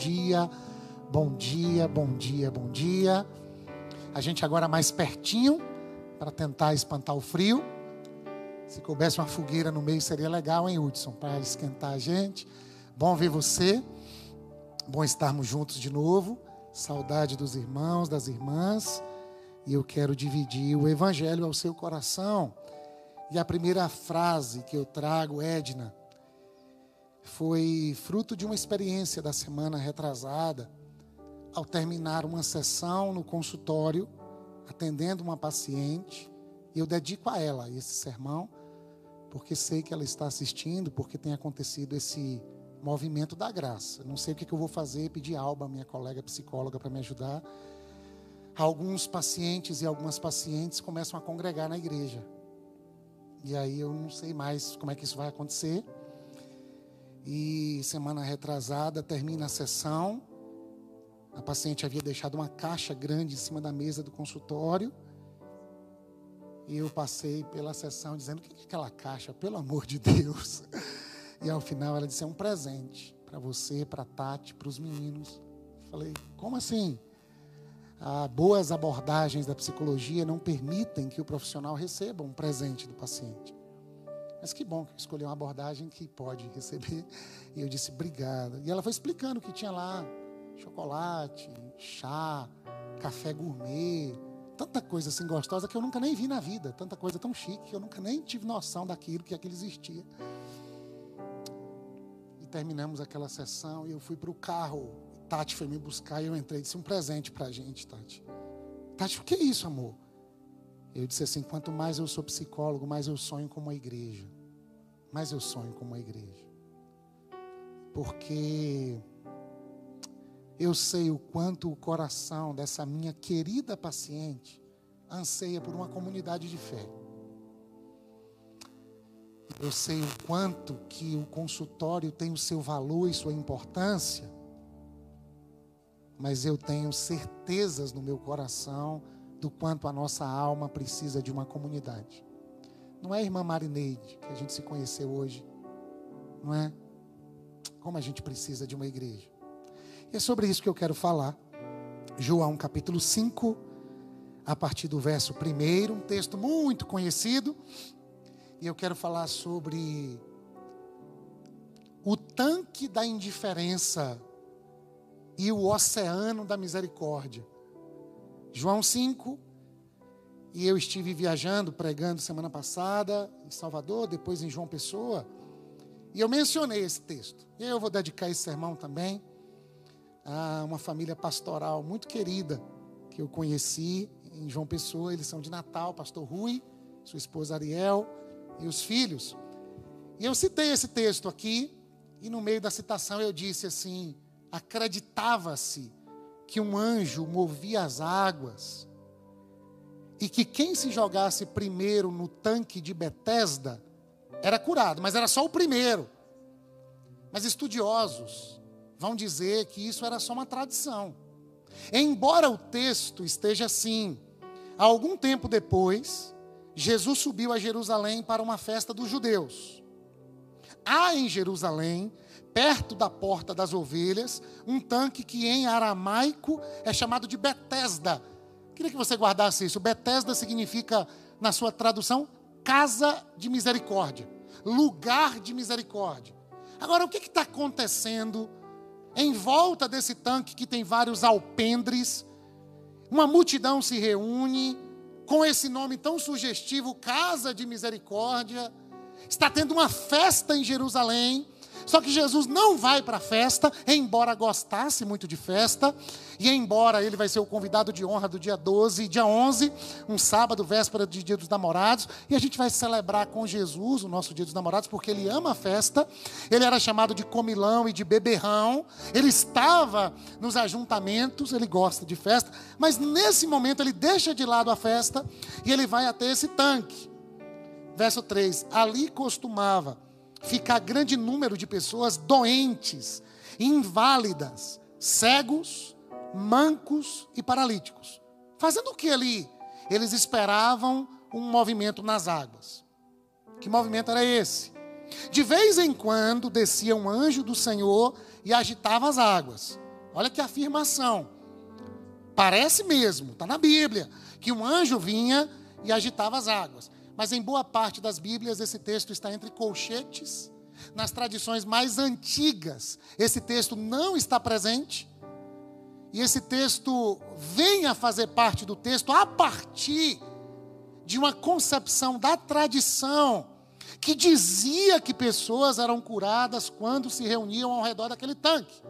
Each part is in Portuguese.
dia, bom dia, bom dia, bom dia. A gente agora mais pertinho para tentar espantar o frio. Se coubesse uma fogueira no meio seria legal, hein, Hudson, para esquentar a gente. Bom ver você. Bom estarmos juntos de novo. Saudade dos irmãos, das irmãs. E eu quero dividir o evangelho ao seu coração. E a primeira frase que eu trago, Edna, foi fruto de uma experiência da semana retrasada, ao terminar uma sessão no consultório, atendendo uma paciente, e eu dedico a ela esse sermão, porque sei que ela está assistindo, porque tem acontecido esse movimento da graça. Não sei o que eu vou fazer, pedir a Alba, minha colega psicóloga, para me ajudar. Alguns pacientes e algumas pacientes começam a congregar na igreja. E aí eu não sei mais como é que isso vai acontecer. E semana retrasada termina a sessão. A paciente havia deixado uma caixa grande em cima da mesa do consultório. E eu passei pela sessão dizendo: o que é aquela caixa? Pelo amor de Deus. E ao final ela disse: é um presente para você, para Tati, para os meninos. Falei: como assim? ah, boas abordagens da psicologia não permitem que o profissional receba um presente do paciente. Mas que bom que eu escolhi uma abordagem que pode receber. E eu disse, obrigada. E ela foi explicando o que tinha lá: chocolate, chá, café gourmet, tanta coisa assim gostosa que eu nunca nem vi na vida, tanta coisa tão chique que eu nunca nem tive noção daquilo que aquilo existia. E terminamos aquela sessão e eu fui para o carro Tati foi me buscar e eu entrei disse um presente para a gente, Tati. Tati, o que é isso, amor? Eu disse assim: quanto mais eu sou psicólogo, mais eu sonho com uma igreja. Mais eu sonho com uma igreja. Porque eu sei o quanto o coração dessa minha querida paciente anseia por uma comunidade de fé. Eu sei o quanto que o consultório tem o seu valor e sua importância mas eu tenho certezas no meu coração do quanto a nossa alma precisa de uma comunidade. Não é a irmã Marineide, que a gente se conheceu hoje, não é? Como a gente precisa de uma igreja. E é sobre isso que eu quero falar. João capítulo 5, a partir do verso 1, um texto muito conhecido. E eu quero falar sobre o tanque da indiferença e o oceano da misericórdia. João 5, e eu estive viajando, pregando semana passada em Salvador, depois em João Pessoa, e eu mencionei esse texto. E eu vou dedicar esse sermão também a uma família pastoral muito querida que eu conheci em João Pessoa. Eles são de Natal, pastor Rui, sua esposa Ariel e os filhos. E eu citei esse texto aqui, e no meio da citação eu disse assim: acreditava-se que um anjo movia as águas e que quem se jogasse primeiro no tanque de Betesda era curado, mas era só o primeiro. Mas estudiosos vão dizer que isso era só uma tradição. Embora o texto esteja assim, algum tempo depois, Jesus subiu a Jerusalém para uma festa dos judeus. Há em Jerusalém perto da porta das ovelhas, um tanque que em aramaico é chamado de Betesda. Queria que você guardasse isso. Betesda significa, na sua tradução, casa de misericórdia, lugar de misericórdia. Agora, o que está acontecendo em volta desse tanque que tem vários alpendres? Uma multidão se reúne com esse nome tão sugestivo, Casa de Misericórdia. Está tendo uma festa em Jerusalém só que Jesus não vai para a festa, embora gostasse muito de festa, e embora ele vai ser o convidado de honra do dia 12 e dia 11, um sábado, véspera de Dia dos Namorados, e a gente vai celebrar com Jesus o nosso Dia dos Namorados, porque ele ama a festa, ele era chamado de comilão e de beberrão, ele estava nos ajuntamentos, ele gosta de festa, mas nesse momento ele deixa de lado a festa e ele vai até esse tanque. Verso 3: Ali costumava ficar grande número de pessoas doentes, inválidas, cegos, mancos e paralíticos. Fazendo o que ali? Eles esperavam um movimento nas águas. Que movimento era esse? De vez em quando descia um anjo do Senhor e agitava as águas. Olha que afirmação. Parece mesmo, está na Bíblia, que um anjo vinha e agitava as águas. Mas em boa parte das Bíblias esse texto está entre colchetes. Nas tradições mais antigas, esse texto não está presente. E esse texto vem a fazer parte do texto a partir de uma concepção da tradição que dizia que pessoas eram curadas quando se reuniam ao redor daquele tanque.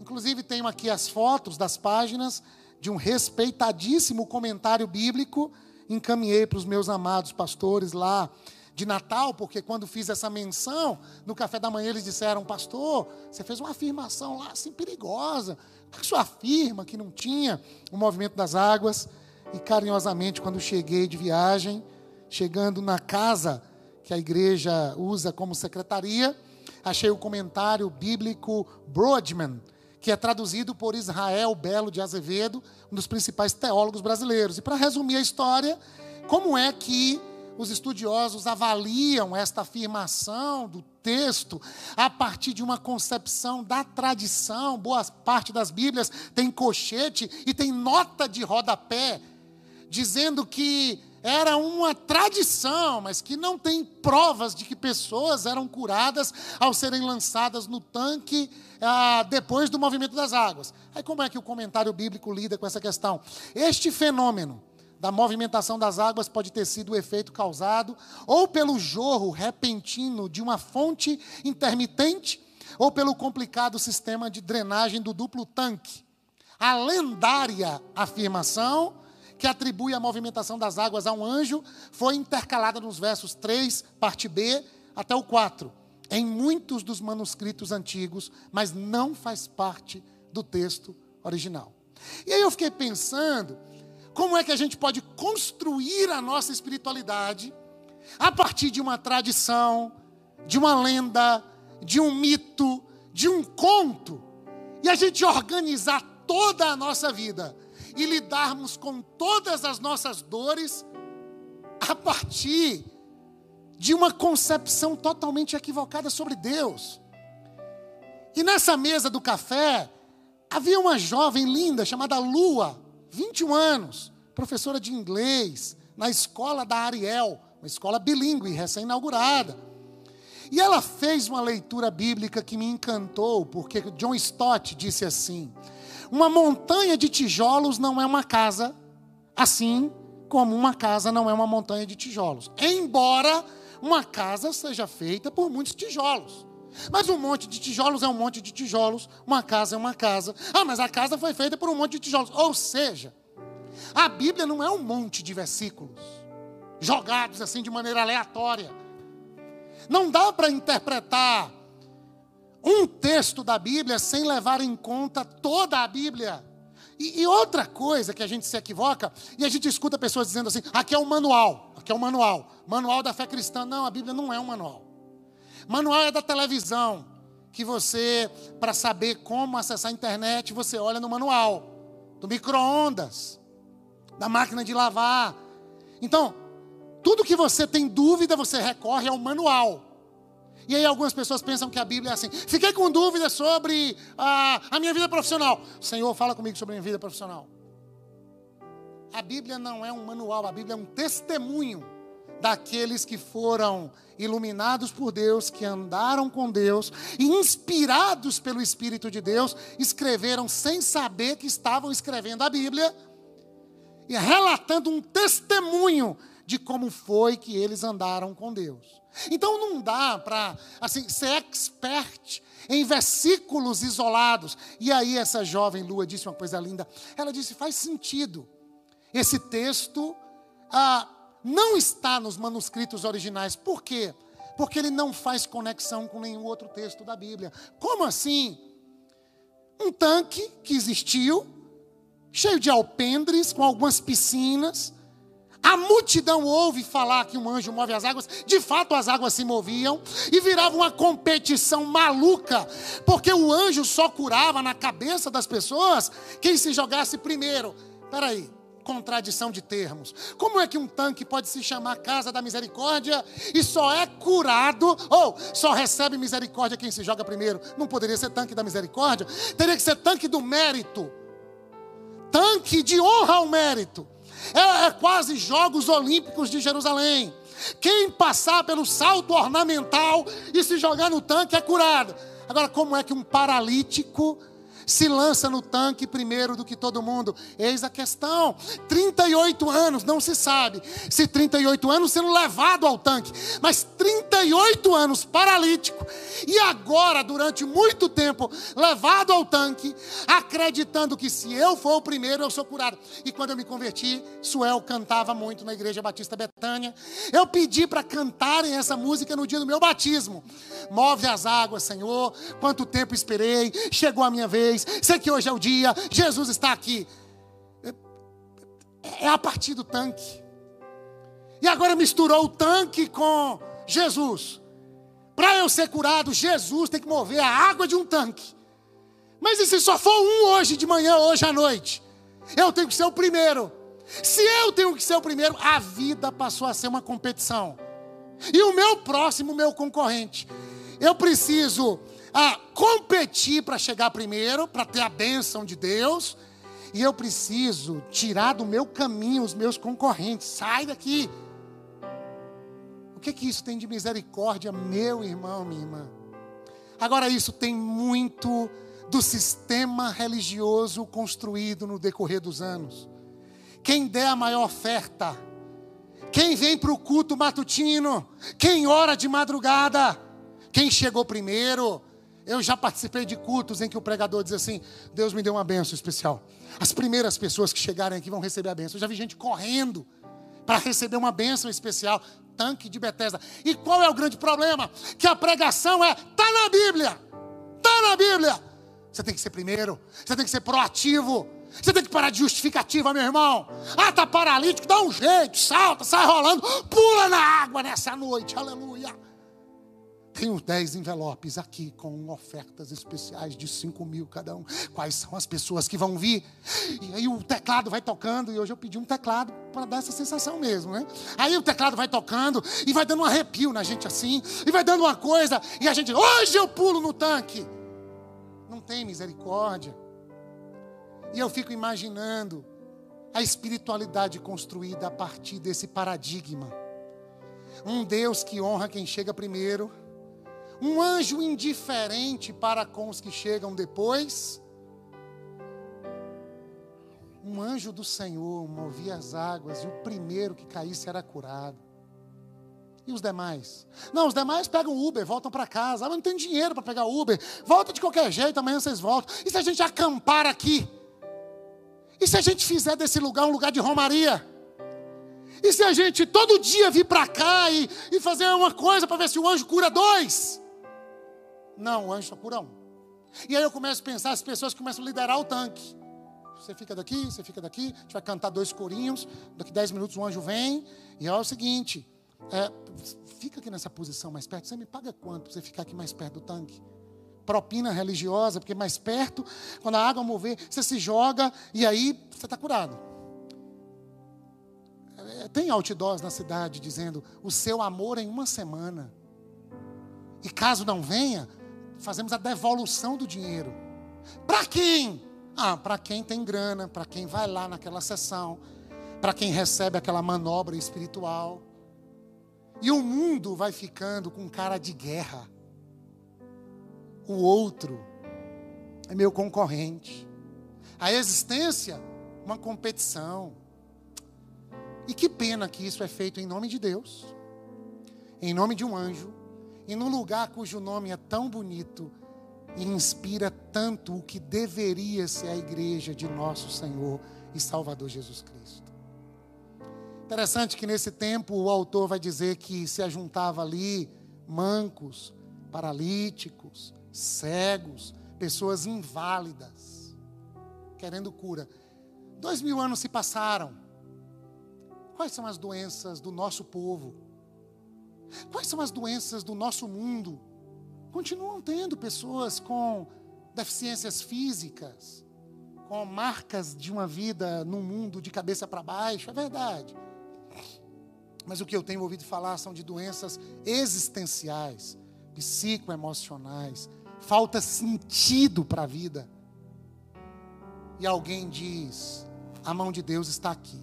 Inclusive, tenho aqui as fotos das páginas de um respeitadíssimo comentário bíblico. Encaminhei para os meus amados pastores lá de Natal, porque quando fiz essa menção, no café da manhã eles disseram: Pastor, você fez uma afirmação lá assim perigosa. Por que o senhor afirma que não tinha o movimento das águas? E carinhosamente, quando cheguei de viagem, chegando na casa que a igreja usa como secretaria, achei o comentário bíblico Broadman, que é traduzido por Israel Belo de Azevedo, um dos principais teólogos brasileiros. E para resumir a história, como é que os estudiosos avaliam esta afirmação do texto a partir de uma concepção da tradição. Boa parte das Bíblias tem cochete e tem nota de rodapé, dizendo que era uma tradição, mas que não tem provas de que pessoas eram curadas ao serem lançadas no tanque ah, depois do movimento das águas. Aí, como é que o comentário bíblico lida com essa questão? Este fenômeno da movimentação das águas pode ter sido o efeito causado ou pelo jorro repentino de uma fonte intermitente ou pelo complicado sistema de drenagem do duplo tanque. A lendária afirmação que atribui a movimentação das águas a um anjo, foi intercalada nos versos 3, parte B, até o 4, em muitos dos manuscritos antigos, mas não faz parte do texto original. E aí eu fiquei pensando, como é que a gente pode construir a nossa espiritualidade a partir de uma tradição, de uma lenda, de um mito, de um conto, e a gente organizar toda a nossa vida e lidarmos com todas as nossas dores a partir de uma concepção totalmente equivocada sobre Deus. E nessa mesa do café, havia uma jovem linda chamada Lua, 21 anos, professora de inglês, na escola da Ariel, uma escola bilíngue, recém-inaugurada. E ela fez uma leitura bíblica que me encantou, porque John Stott disse assim: uma montanha de tijolos não é uma casa, assim como uma casa não é uma montanha de tijolos. Embora uma casa seja feita por muitos tijolos. Mas um monte de tijolos é um monte de tijolos, uma casa é uma casa. Ah, mas a casa foi feita por um monte de tijolos. Ou seja, a Bíblia não é um monte de versículos jogados assim de maneira aleatória. Não dá para interpretar um texto da Bíblia sem levar em conta toda a Bíblia. E, e, outra coisa que a gente se equivoca, e a gente escuta pessoas dizendo assim: aqui é o manual, aqui é o manual, manual da fé cristã. Não, a Bíblia não é um manual. Manual é da televisão, que você, para saber como acessar a internet, você olha no manual, do micro-ondas, da máquina de lavar. Então, tudo que você tem dúvida, você recorre ao manual. E aí algumas pessoas pensam que a Bíblia é assim. Fiquei com dúvidas sobre a, a minha vida profissional. Senhor, fala comigo sobre a minha vida profissional. A Bíblia não é um manual, a Bíblia é um testemunho daqueles que foram iluminados por Deus, que andaram com Deus e inspirados pelo Espírito de Deus, escreveram sem saber que estavam escrevendo a Bíblia e relatando um testemunho de como foi que eles andaram com Deus. Então não dá para assim ser expert em versículos isolados. E aí essa jovem Lua disse uma coisa linda. Ela disse: faz sentido. Esse texto ah, não está nos manuscritos originais. Por quê? Porque ele não faz conexão com nenhum outro texto da Bíblia. Como assim? Um tanque que existiu, cheio de alpendres, com algumas piscinas, a multidão ouve falar que um anjo move as águas, de fato as águas se moviam e virava uma competição maluca, porque o anjo só curava na cabeça das pessoas quem se jogasse primeiro. Peraí, contradição de termos. Como é que um tanque pode se chamar Casa da Misericórdia e só é curado, ou só recebe misericórdia quem se joga primeiro? Não poderia ser tanque da misericórdia, teria que ser tanque do mérito tanque de honra ao mérito. É, é quase Jogos Olímpicos de Jerusalém. Quem passar pelo salto ornamental e se jogar no tanque é curado. Agora, como é que um paralítico se lança no tanque primeiro do que todo mundo. Eis a questão. 38 anos, não se sabe se 38 anos sendo levado ao tanque, mas 38 anos paralítico e agora, durante muito tempo, levado ao tanque, acreditando que se eu for o primeiro, eu sou curado. E quando eu me converti, Suel cantava muito na Igreja Batista Betânia. Eu pedi para cantarem essa música no dia do meu batismo. Move as águas, Senhor. Quanto tempo esperei, chegou a minha vez sei que hoje é o dia, Jesus está aqui. É a partir do tanque. E agora misturou o tanque com Jesus. Para eu ser curado, Jesus tem que mover a água de um tanque. Mas e se só for um hoje de manhã, hoje à noite? Eu tenho que ser o primeiro. Se eu tenho que ser o primeiro, a vida passou a ser uma competição. E o meu próximo, o meu concorrente. Eu preciso a competir para chegar primeiro, para ter a bênção de Deus. E eu preciso tirar do meu caminho os meus concorrentes. Sai daqui. O que que isso tem de misericórdia, meu irmão, minha irmã? Agora, isso tem muito do sistema religioso construído no decorrer dos anos. Quem der a maior oferta, quem vem para o culto matutino, quem ora de madrugada, quem chegou primeiro, eu já participei de cultos em que o pregador diz assim: Deus me deu uma benção especial. As primeiras pessoas que chegarem aqui vão receber a benção. Eu já vi gente correndo para receber uma benção especial. Tanque de Bethesda. E qual é o grande problema? Que a pregação é: está na Bíblia. Está na Bíblia. Você tem que ser primeiro. Você tem que ser proativo. Você tem que parar de justificativa, meu irmão. Ah, tá paralítico, dá um jeito, salta, sai rolando, pula na água nessa noite. Aleluia. Tenho dez envelopes aqui com ofertas especiais de 5 mil cada um. Quais são as pessoas que vão vir? E aí o teclado vai tocando, e hoje eu pedi um teclado para dar essa sensação mesmo, né? Aí o teclado vai tocando e vai dando um arrepio na gente assim, e vai dando uma coisa, e a gente, hoje eu pulo no tanque. Não tem misericórdia. E eu fico imaginando a espiritualidade construída a partir desse paradigma. Um Deus que honra quem chega primeiro um anjo indiferente para com os que chegam depois. Um anjo do Senhor movia as águas e o primeiro que caísse era curado. E os demais? Não, os demais pegam Uber, voltam para casa. Ah, mas não tem dinheiro para pegar Uber. Volta de qualquer jeito, amanhã vocês voltam. E se a gente acampar aqui? E se a gente fizer desse lugar um lugar de romaria? E se a gente todo dia vir para cá e, e fazer uma coisa para ver se o anjo cura dois? Não, o anjo só cura um. E aí eu começo a pensar, as pessoas começam a liderar o tanque. Você fica daqui, você fica daqui, a gente vai cantar dois corinhos, daqui dez minutos o anjo vem, e é o seguinte, é, fica aqui nessa posição mais perto, você me paga quanto para você ficar aqui mais perto do tanque? Propina religiosa, porque mais perto, quando a água mover, você se joga e aí você está curado. É, tem outdoors na cidade dizendo o seu amor em uma semana. E caso não venha, fazemos a devolução do dinheiro. Para quem? Ah, para quem tem grana, para quem vai lá naquela sessão, para quem recebe aquela manobra espiritual. E o mundo vai ficando com cara de guerra. O outro é meu concorrente. A existência, uma competição. E que pena que isso é feito em nome de Deus, em nome de um anjo, e num lugar cujo nome é tão bonito e inspira tanto o que deveria ser a igreja de nosso Senhor e Salvador Jesus Cristo. Interessante que nesse tempo o autor vai dizer que se ajuntava ali mancos, paralíticos, cegos, pessoas inválidas, querendo cura. Dois mil anos se passaram. Quais são as doenças do nosso povo? Quais são as doenças do nosso mundo? Continuam tendo pessoas com deficiências físicas, com marcas de uma vida num mundo de cabeça para baixo, é verdade. Mas o que eu tenho ouvido falar são de doenças existenciais, psicoemocionais, falta sentido para a vida. E alguém diz: a mão de Deus está aqui.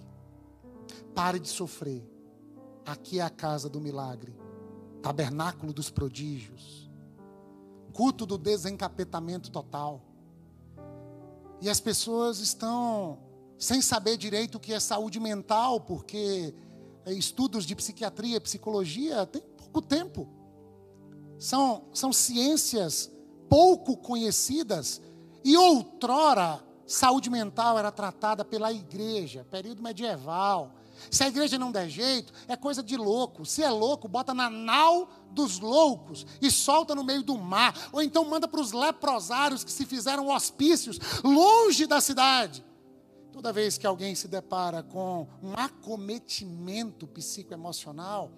Pare de sofrer. Aqui é a casa do milagre, tabernáculo dos prodígios, culto do desencapetamento total. E as pessoas estão sem saber direito o que é saúde mental, porque é, estudos de psiquiatria, psicologia, tem pouco tempo. São, são ciências pouco conhecidas. E outrora, saúde mental era tratada pela igreja, período medieval. Se a igreja não der jeito, é coisa de louco. Se é louco, bota na nau dos loucos e solta no meio do mar. Ou então manda para os leprosários que se fizeram hospícios longe da cidade. Toda vez que alguém se depara com um acometimento psicoemocional,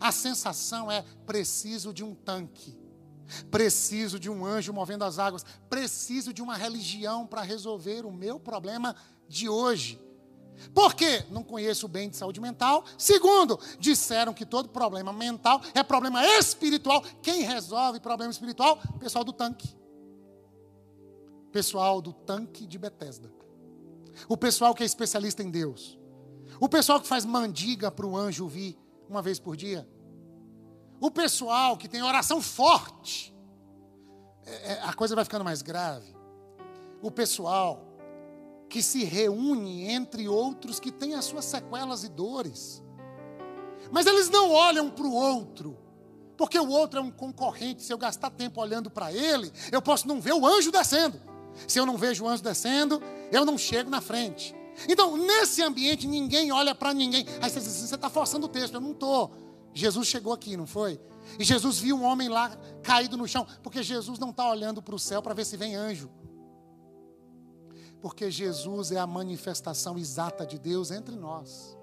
a sensação é preciso de um tanque. Preciso de um anjo movendo as águas. Preciso de uma religião para resolver o meu problema de hoje. Por quê? Não conheço bem de saúde mental. Segundo, disseram que todo problema mental é problema espiritual. Quem resolve problema espiritual? Pessoal do tanque. Pessoal do tanque de Betesda. O pessoal que é especialista em Deus. O pessoal que faz mandiga para o anjo vir uma vez por dia. O pessoal que tem oração forte. É, é, a coisa vai ficando mais grave. O pessoal que se reúne entre outros que têm as suas sequelas e dores. Mas eles não olham para o outro, porque o outro é um concorrente. Se eu gastar tempo olhando para ele, eu posso não ver o anjo descendo. Se eu não vejo o anjo descendo, eu não chego na frente. Então, nesse ambiente, ninguém olha para ninguém. Aí você diz, você está forçando o texto. Eu não estou. Jesus chegou aqui, não foi? E Jesus viu um homem lá caído no chão, porque Jesus não está olhando para o céu para ver se vem anjo. Porque Jesus é a manifestação exata de Deus entre nós.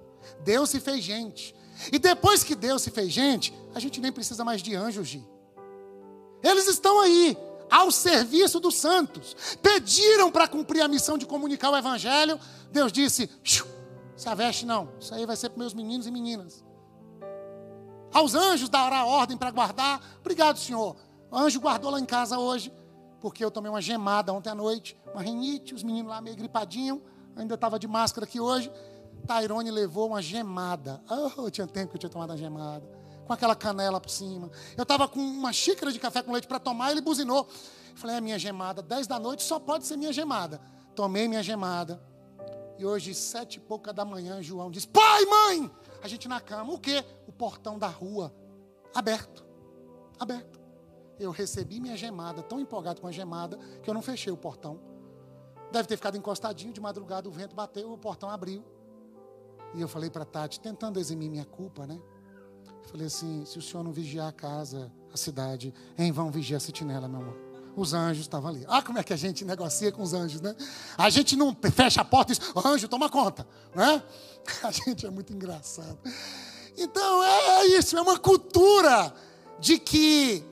Deus se fez gente. E depois que Deus se fez gente, a gente nem precisa mais de anjos, Gi. Eles estão aí, ao serviço dos santos. Pediram para cumprir a missão de comunicar o evangelho. Deus disse: se aveste não, isso aí vai ser para meus meninos e meninas. Aos anjos dará ordem para guardar. Obrigado, Senhor. O anjo guardou lá em casa hoje porque eu tomei uma gemada ontem à noite, uma rinite, os meninos lá meio gripadinhos, ainda estava de máscara aqui hoje. Tairone levou uma gemada. Oh, tinha tempo que eu tinha tomado uma gemada. Com aquela canela por cima. Eu estava com uma xícara de café com leite para tomar, ele buzinou. Eu falei, é minha gemada, 10 da noite só pode ser minha gemada. Tomei minha gemada. E hoje, sete e pouca da manhã, João disse: Pai, mãe! A gente na cama, o quê? O portão da rua aberto. Aberto eu recebi minha gemada, tão empolgado com a gemada, que eu não fechei o portão. Deve ter ficado encostadinho, de madrugada o vento bateu, o portão abriu. E eu falei para Tati, tentando eximir minha culpa, né? Falei assim: se o senhor não vigiar a casa, a cidade, em vão vigiar a sentinela, meu amor. Os anjos estavam ali. Ah, como é que a gente negocia com os anjos, né? A gente não fecha a porta e diz, anjo, toma conta, né? A gente é muito engraçado. Então é isso, é uma cultura de que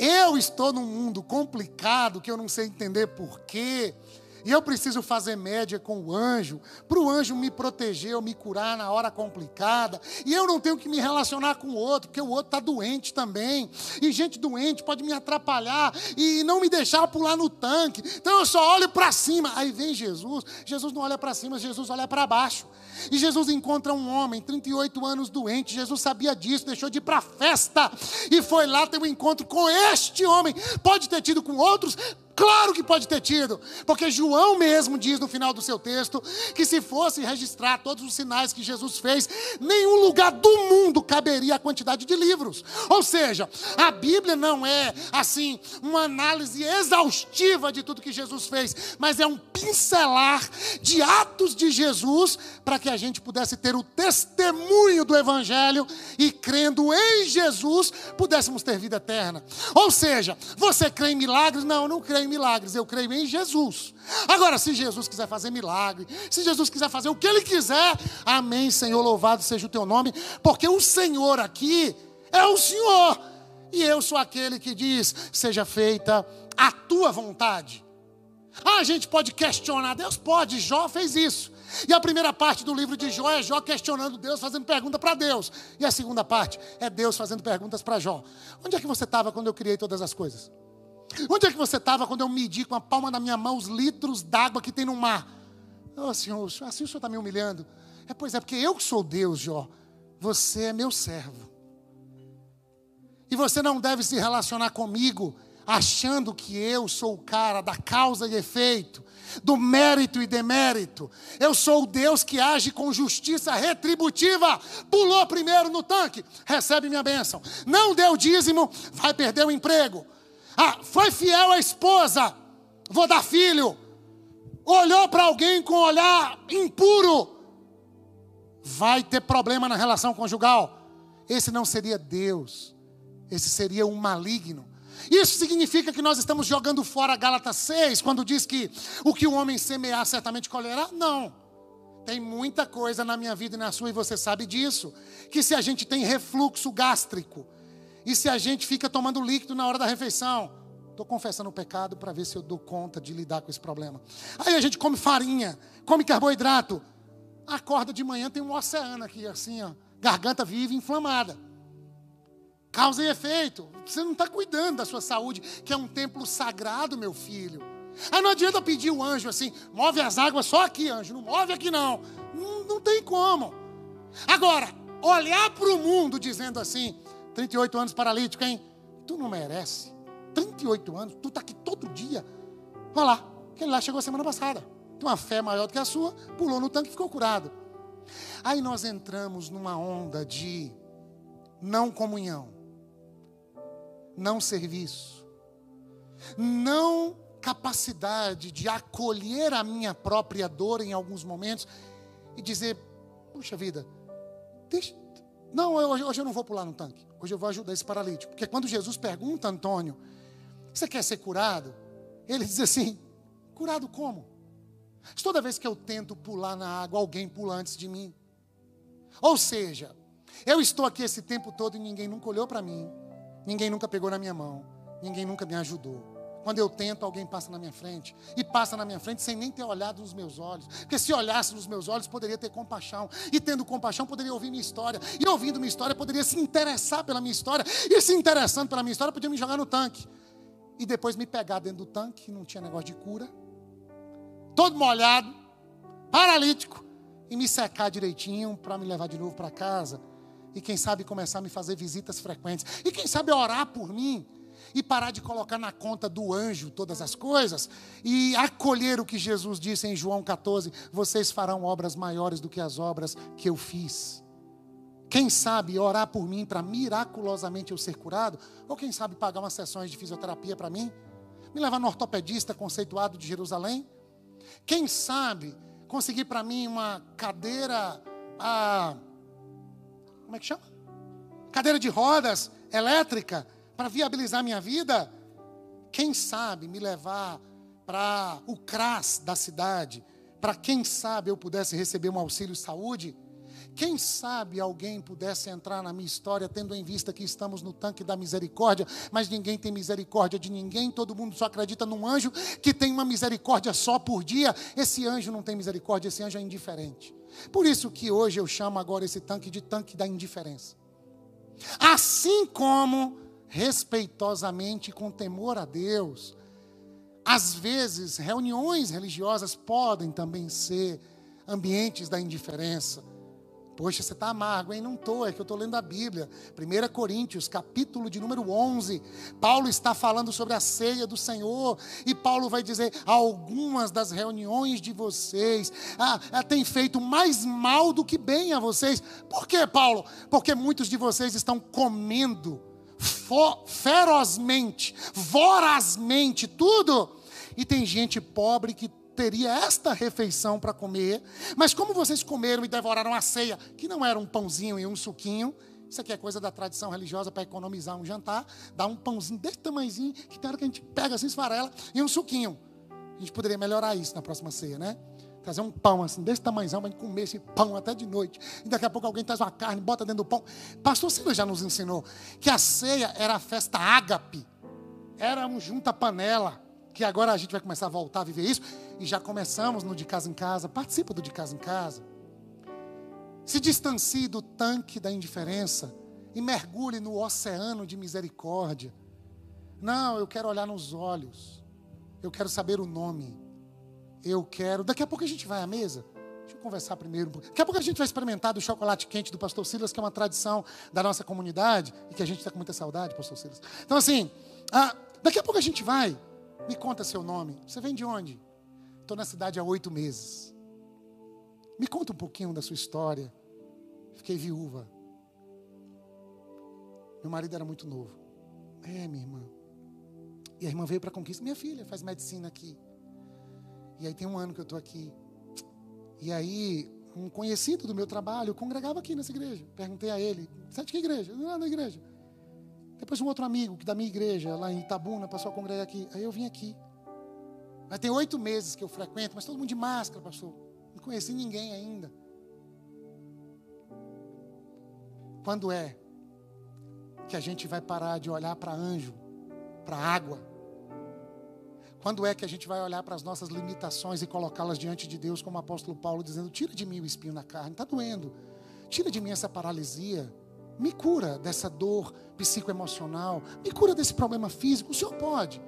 eu estou num mundo complicado que eu não sei entender porquê. E eu preciso fazer média com o anjo, para o anjo me proteger ou me curar na hora complicada. E eu não tenho que me relacionar com o outro, porque o outro está doente também. E gente doente pode me atrapalhar e não me deixar pular no tanque. Então eu só olho para cima. Aí vem Jesus. Jesus não olha para cima, Jesus olha para baixo. E Jesus encontra um homem, 38 anos doente. Jesus sabia disso, deixou de ir para a festa e foi lá ter um encontro com este homem. Pode ter tido com outros, Claro que pode ter tido, porque João mesmo diz no final do seu texto que se fosse registrar todos os sinais que Jesus fez, nenhum lugar do mundo caberia a quantidade de livros. Ou seja, a Bíblia não é assim uma análise exaustiva de tudo que Jesus fez, mas é um pincelar de atos de Jesus para que a gente pudesse ter o testemunho do evangelho e crendo em Jesus pudéssemos ter vida eterna. Ou seja, você crê em milagres? Não, não creio milagres, eu creio em Jesus. Agora, se Jesus quiser fazer milagre, se Jesus quiser fazer o que Ele quiser, amém, Senhor, louvado seja o teu nome, porque o Senhor aqui é o Senhor, e eu sou aquele que diz: seja feita a tua vontade. Ah, a gente pode questionar Deus? Pode, Jó fez isso. E a primeira parte do livro de Jó é Jó questionando Deus, fazendo pergunta para Deus. E a segunda parte é Deus fazendo perguntas para Jó. Onde é que você estava quando eu criei todas as coisas? Onde é que você estava quando eu medi com a palma da minha mão os litros d'água que tem no mar? Oh, Senhor, assim o Senhor está me humilhando. É, pois é, porque eu que sou Deus, Jó. Você é meu servo. E você não deve se relacionar comigo achando que eu sou o cara da causa e efeito, do mérito e demérito. Eu sou o Deus que age com justiça retributiva. Pulou primeiro no tanque, recebe minha bênção. Não deu dízimo, vai perder o emprego. Ah, foi fiel à esposa, vou dar filho. Olhou para alguém com olhar impuro, vai ter problema na relação conjugal. Esse não seria Deus, esse seria um maligno. Isso significa que nós estamos jogando fora Gálatas 6, quando diz que o que o homem semear certamente colherá? Não. Tem muita coisa na minha vida e na sua, e você sabe disso. Que se a gente tem refluxo gástrico, e se a gente fica tomando líquido na hora da refeição, estou confessando o pecado para ver se eu dou conta de lidar com esse problema. Aí a gente come farinha, come carboidrato, acorda de manhã, tem um oceano aqui, assim, ó, garganta viva inflamada. Causa e efeito. Você não está cuidando da sua saúde, que é um templo sagrado, meu filho. Aí não adianta pedir o anjo assim, move as águas só aqui, anjo, não move aqui não. Não, não tem como. Agora, olhar para o mundo dizendo assim, 38 anos paralítico, hein? Tu não merece. 38 anos, tu está aqui todo dia. Olha lá, aquele lá chegou semana passada. Tem uma fé maior do que a sua, pulou no tanque e ficou curado. Aí nós entramos numa onda de não comunhão não serviço, não capacidade de acolher a minha própria dor em alguns momentos e dizer: puxa vida, deixa, não, hoje, hoje eu não vou pular no tanque, hoje eu vou ajudar esse paralítico. Porque quando Jesus pergunta a Antônio: você quer ser curado? Ele diz assim: curado como? Toda vez que eu tento pular na água, alguém pula antes de mim. Ou seja, eu estou aqui esse tempo todo e ninguém nunca olhou para mim. Ninguém nunca pegou na minha mão, ninguém nunca me ajudou. Quando eu tento, alguém passa na minha frente. E passa na minha frente sem nem ter olhado nos meus olhos. Porque se olhasse nos meus olhos, poderia ter compaixão. E tendo compaixão, poderia ouvir minha história. E ouvindo minha história, poderia se interessar pela minha história. E se interessando pela minha história, podia me jogar no tanque. E depois me pegar dentro do tanque, não tinha negócio de cura. Todo molhado, paralítico. E me secar direitinho para me levar de novo para casa e quem sabe começar a me fazer visitas frequentes. E quem sabe orar por mim. E parar de colocar na conta do anjo todas as coisas. E acolher o que Jesus disse em João 14: Vocês farão obras maiores do que as obras que eu fiz. Quem sabe orar por mim para miraculosamente eu ser curado? Ou quem sabe pagar umas sessões de fisioterapia para mim? Me levar no ortopedista conceituado de Jerusalém? Quem sabe conseguir para mim uma cadeira. Ah, como é que chama? Cadeira de rodas elétrica para viabilizar minha vida. Quem sabe me levar para o CRAS da cidade, para quem sabe eu pudesse receber um auxílio saúde. Quem sabe alguém pudesse entrar na minha história, tendo em vista que estamos no tanque da misericórdia, mas ninguém tem misericórdia de ninguém, todo mundo só acredita num anjo que tem uma misericórdia só por dia. Esse anjo não tem misericórdia, esse anjo é indiferente. Por isso que hoje eu chamo agora esse tanque de tanque da indiferença. Assim como respeitosamente com temor a Deus, às vezes reuniões religiosas podem também ser ambientes da indiferença. Poxa, você está amargo, hein? Não estou, é que eu estou lendo a Bíblia. 1 Coríntios, capítulo de número 11. Paulo está falando sobre a ceia do Senhor. E Paulo vai dizer: algumas das reuniões de vocês ah, ah, têm feito mais mal do que bem a vocês. Por quê, Paulo? Porque muitos de vocês estão comendo ferozmente, vorazmente, tudo. E tem gente pobre que teria esta refeição para comer, mas como vocês comeram e devoraram a ceia, que não era um pãozinho e um suquinho, isso aqui é coisa da tradição religiosa para economizar um jantar, dá um pãozinho desse tamanhozinho, que tem hora que a gente pega assim, esfarela, e um suquinho. A gente poderia melhorar isso na próxima ceia, né? Trazer um pão assim, desse tamanhozão, para comer esse pão até de noite. E daqui a pouco alguém traz uma carne, bota dentro do pão. Pastor Silas já nos ensinou que a ceia era a festa ágape. Era um junta-panela que agora a gente vai começar a voltar a viver isso, e já começamos no de casa em casa, participa do de casa em casa. Se distancie do tanque da indiferença e mergulhe no oceano de misericórdia. Não, eu quero olhar nos olhos. Eu quero saber o nome. Eu quero. Daqui a pouco a gente vai à mesa. Deixa eu conversar primeiro. Daqui a pouco a gente vai experimentar do chocolate quente do pastor Silas, que é uma tradição da nossa comunidade e que a gente está com muita saudade, pastor Silas. Então, assim, ah, daqui a pouco a gente vai. Me conta seu nome. Você vem de onde? Estou na cidade há oito meses. Me conta um pouquinho da sua história. Fiquei viúva. Meu marido era muito novo. É, minha irmã. E a irmã veio para conquista. Minha filha faz medicina aqui. E aí tem um ano que eu estou aqui. E aí, um conhecido do meu trabalho congregava aqui nessa igreja. Perguntei a ele: Você é de que igreja? Não, na igreja. Depois um outro amigo da minha igreja, lá em Itabuna, passou a congregar aqui. Aí eu vim aqui. Mas tem oito meses que eu frequento, mas todo mundo de máscara, pastor. Não conheci ninguém ainda. Quando é que a gente vai parar de olhar para anjo, para água? Quando é que a gente vai olhar para as nossas limitações e colocá-las diante de Deus, como o apóstolo Paulo dizendo: Tira de mim o espinho na carne, está doendo. Tira de mim essa paralisia. Me cura dessa dor psicoemocional. Me cura desse problema físico. O Senhor pode.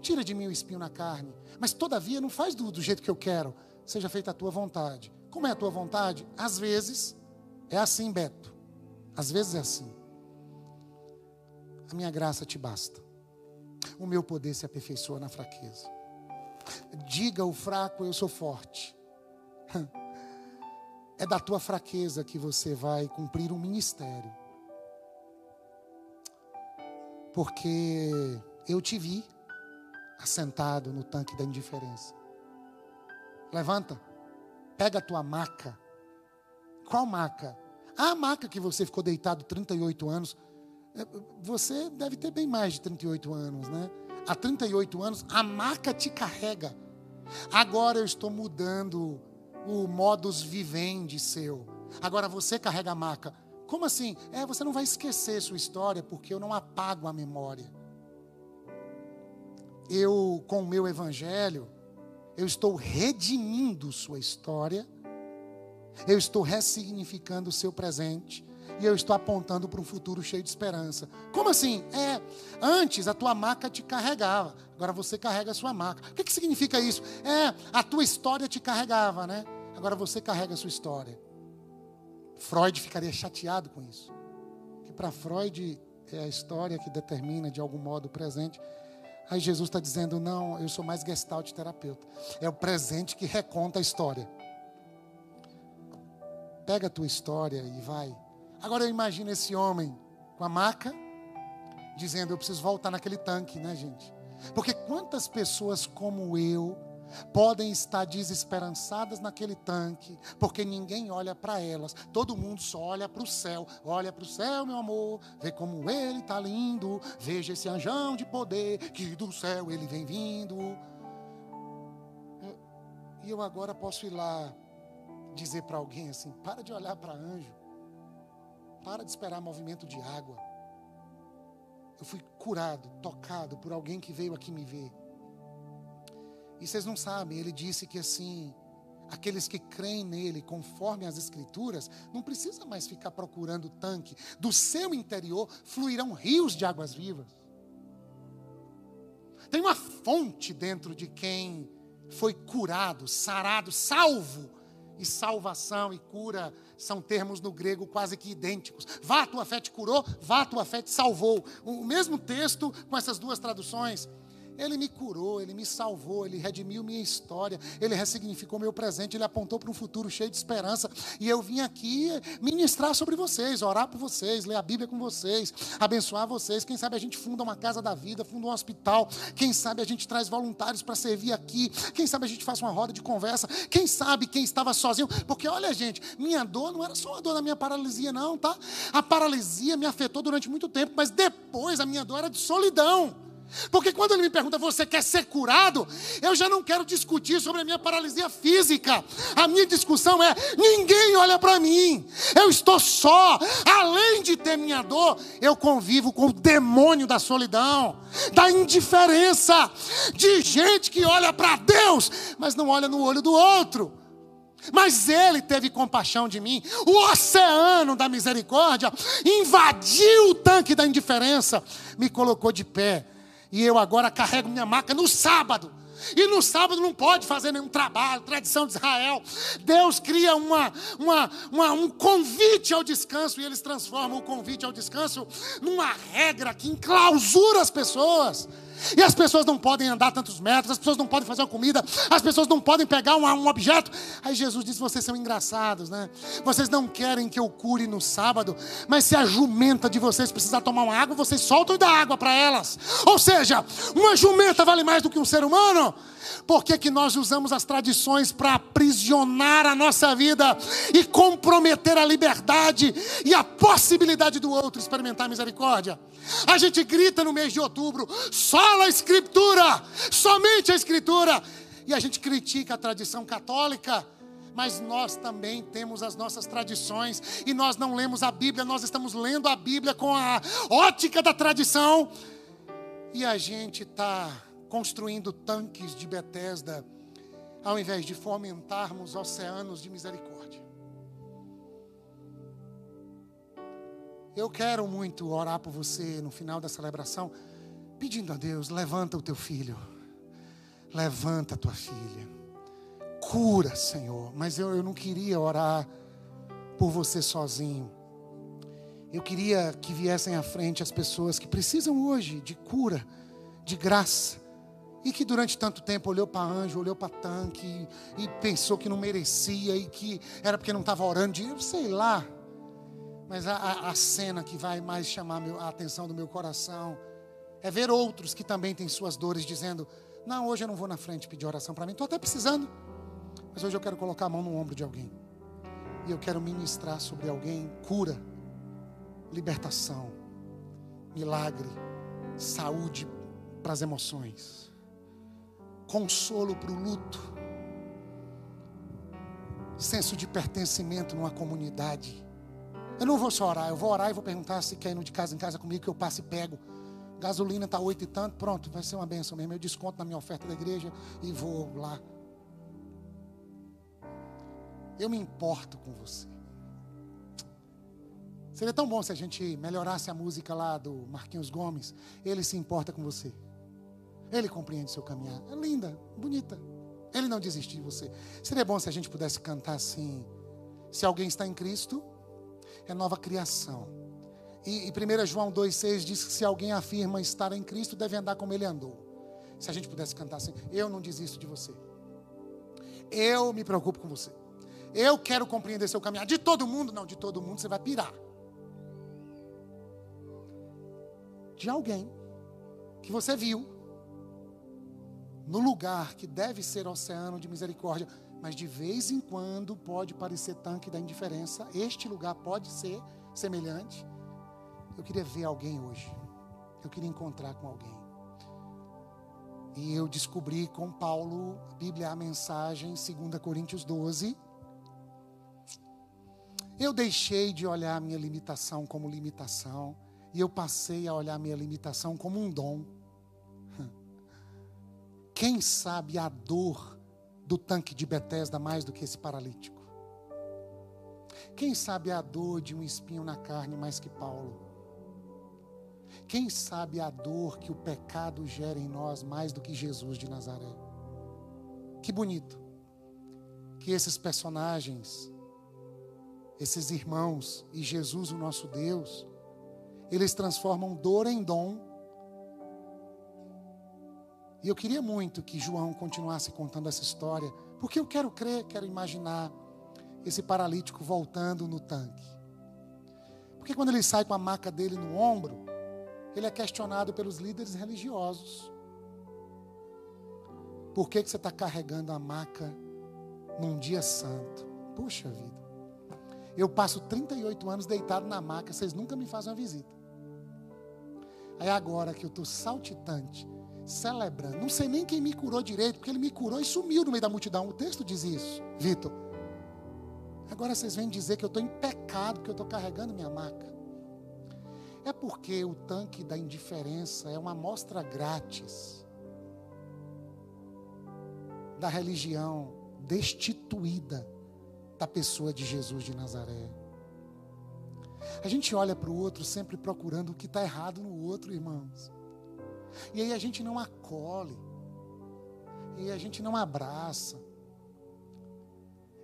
Tira de mim o espinho na carne. Mas todavia não faz do, do jeito que eu quero. Seja feita a tua vontade. Como é a tua vontade? Às vezes é assim, Beto. Às vezes é assim. A minha graça te basta. O meu poder se aperfeiçoa na fraqueza. Diga ao fraco, eu sou forte. É da tua fraqueza que você vai cumprir um ministério. Porque eu te vi assentado no tanque da indiferença. Levanta, pega a tua maca. Qual maca? A maca que você ficou deitado 38 anos. Você deve ter bem mais de 38 anos, né? Há 38 anos, a maca te carrega. Agora eu estou mudando o modus vivendi seu. Agora você carrega a maca. Como assim? É, você não vai esquecer sua história, porque eu não apago a memória. Eu, com o meu evangelho, eu estou redimindo sua história eu estou ressignificando o seu presente e eu estou apontando para um futuro cheio de esperança. Como assim? É, antes a tua maca te carregava, agora você carrega a sua maca. O que, que significa isso? É, a tua história te carregava, né? Agora você carrega a sua história. Freud ficaria chateado com isso. Que para Freud é a história que determina de algum modo o presente. Aí Jesus está dizendo: não, eu sou mais gestalt terapeuta. É o presente que reconta a história pega a tua história e vai. Agora eu imagino esse homem com a maca, dizendo: Eu preciso voltar naquele tanque, né, gente? Porque quantas pessoas como eu podem estar desesperançadas naquele tanque, porque ninguém olha para elas, todo mundo só olha para o céu. Olha para o céu, meu amor, vê como ele está lindo, veja esse anjão de poder que do céu ele vem vindo. E eu agora posso ir lá dizer para alguém assim: para de olhar para anjo, para de esperar movimento de água. Eu fui curado, tocado por alguém que veio aqui me ver. E vocês não sabem, ele disse que assim, aqueles que creem nele, conforme as Escrituras, não precisa mais ficar procurando tanque. Do seu interior fluirão rios de águas vivas. Tem uma fonte dentro de quem foi curado, sarado, salvo e salvação e cura são termos no grego quase que idênticos. Vá, tua fé te curou, vá, tua fé te salvou. O mesmo texto com essas duas traduções. Ele me curou, ele me salvou, ele redimiu minha história, ele ressignificou meu presente, ele apontou para um futuro cheio de esperança. E eu vim aqui ministrar sobre vocês, orar por vocês, ler a Bíblia com vocês, abençoar vocês. Quem sabe a gente funda uma casa da vida, funda um hospital. Quem sabe a gente traz voluntários para servir aqui. Quem sabe a gente faz uma roda de conversa. Quem sabe quem estava sozinho. Porque olha, gente, minha dor não era só a dor da minha paralisia, não, tá? A paralisia me afetou durante muito tempo, mas depois a minha dor era de solidão. Porque quando ele me pergunta, você quer ser curado? Eu já não quero discutir sobre a minha paralisia física. A minha discussão é: ninguém olha para mim. Eu estou só. Além de ter minha dor, eu convivo com o demônio da solidão, da indiferença, de gente que olha para Deus, mas não olha no olho do outro. Mas ele teve compaixão de mim. O oceano da misericórdia invadiu o tanque da indiferença, me colocou de pé e eu agora carrego minha maca no sábado. E no sábado não pode fazer nenhum trabalho, tradição de Israel. Deus cria uma, uma, uma, um convite ao descanso e eles transformam o convite ao descanso numa regra que enclausura as pessoas. E as pessoas não podem andar tantos metros, as pessoas não podem fazer uma comida, as pessoas não podem pegar um, um objeto. Aí Jesus disse: vocês são engraçados, né? Vocês não querem que eu cure no sábado, mas se a jumenta de vocês precisar tomar uma água, vocês soltam e dá água para elas. Ou seja, uma jumenta vale mais do que um ser humano? Por que, que nós usamos as tradições para aprisionar a nossa vida e comprometer a liberdade e a possibilidade do outro experimentar misericórdia? A gente grita no mês de outubro, só a Escritura, somente a Escritura. E a gente critica a tradição católica mas nós também temos as nossas tradições e nós não lemos a Bíblia, nós estamos lendo a Bíblia com a ótica da tradição e a gente está construindo tanques de Betesda, ao invés de fomentarmos oceanos de misericórdia. Eu quero muito orar por você no final da celebração, pedindo a Deus: levanta o teu filho, levanta a tua filha, cura, Senhor. Mas eu, eu não queria orar por você sozinho. Eu queria que viessem à frente as pessoas que precisam hoje de cura, de graça, e que durante tanto tempo olhou para anjo, olhou para tanque e, pensou que não merecia e que era porque não estava orando, de, sei lá. Mas a, a, cena que vai mais chamar a atenção do meu coração é ver outros que também têm suas dores dizendo: Não, hoje eu não vou na frente pedir oração para mim, estou até precisando, mas hoje eu quero colocar a mão no ombro de alguém e eu quero ministrar sobre alguém cura, libertação, milagre, saúde para as emoções consolo para o luto, senso de pertencimento numa comunidade. Eu não vou só orar, eu vou orar e vou perguntar se quer ir de casa em casa comigo, que eu passo e pego. Gasolina está oito e tanto, pronto, vai ser uma benção mesmo. Eu desconto na minha oferta da igreja e vou lá. Eu me importo com você. Seria tão bom se a gente melhorasse a música lá do Marquinhos Gomes. Ele se importa com você. Ele compreende seu caminhar. É linda, bonita. Ele não desiste de você. Seria bom se a gente pudesse cantar assim. Se alguém está em Cristo, é nova criação. E, e 1 João 2,6 diz que se alguém afirma estar em Cristo, deve andar como ele andou. Se a gente pudesse cantar assim, eu não desisto de você. Eu me preocupo com você. Eu quero compreender seu caminhar. De todo mundo, não, de todo mundo você vai pirar. De alguém que você viu no lugar que deve ser oceano de misericórdia, mas de vez em quando pode parecer tanque da indiferença. Este lugar pode ser semelhante. Eu queria ver alguém hoje. Eu queria encontrar com alguém. E eu descobri com Paulo, a Bíblia, a mensagem, 2 Coríntios 12. Eu deixei de olhar a minha limitação como limitação, e eu passei a olhar a minha limitação como um dom. Quem sabe a dor do tanque de Betesda mais do que esse paralítico? Quem sabe a dor de um espinho na carne mais que Paulo? Quem sabe a dor que o pecado gera em nós mais do que Jesus de Nazaré? Que bonito que esses personagens, esses irmãos e Jesus, o nosso Deus, eles transformam dor em dom e eu queria muito que João continuasse contando essa história, porque eu quero crer, quero imaginar esse paralítico voltando no tanque. Porque quando ele sai com a maca dele no ombro, ele é questionado pelos líderes religiosos. Por que, que você está carregando a maca num dia santo? Puxa vida. Eu passo 38 anos deitado na maca, vocês nunca me fazem uma visita. Aí agora que eu estou saltitante, celebrando, não sei nem quem me curou direito, porque ele me curou e sumiu no meio da multidão. O texto diz isso, Vitor. Agora vocês vêm dizer que eu estou em pecado, que eu estou carregando minha maca. É porque o tanque da indiferença é uma amostra grátis da religião destituída da pessoa de Jesus de Nazaré. A gente olha para o outro sempre procurando o que está errado no outro, irmãos. E aí a gente não acolhe. E a gente não abraça.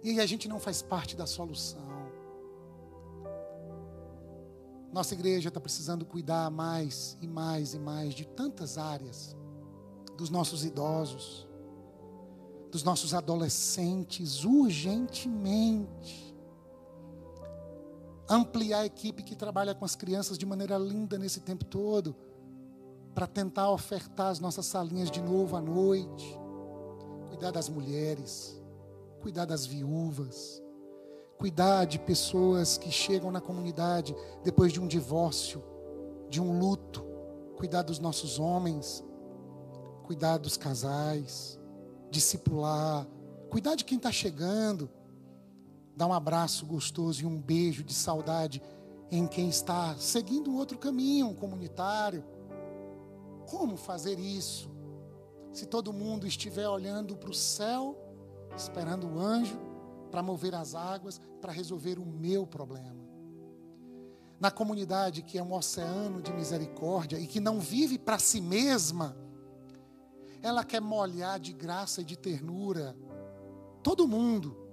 E aí a gente não faz parte da solução. Nossa igreja está precisando cuidar mais e mais e mais de tantas áreas. Dos nossos idosos, dos nossos adolescentes, urgentemente ampliar a equipe que trabalha com as crianças de maneira linda nesse tempo todo, para tentar ofertar as nossas salinhas de novo à noite, cuidar das mulheres, cuidar das viúvas, cuidar de pessoas que chegam na comunidade depois de um divórcio, de um luto, cuidar dos nossos homens, cuidar dos casais, discipular, cuidar de quem está chegando, dar um abraço gostoso e um beijo de saudade em quem está seguindo um outro caminho, um comunitário. Como fazer isso? Se todo mundo estiver olhando para o céu, esperando o anjo para mover as águas, para resolver o meu problema. Na comunidade que é um oceano de misericórdia e que não vive para si mesma, ela quer molhar de graça e de ternura todo mundo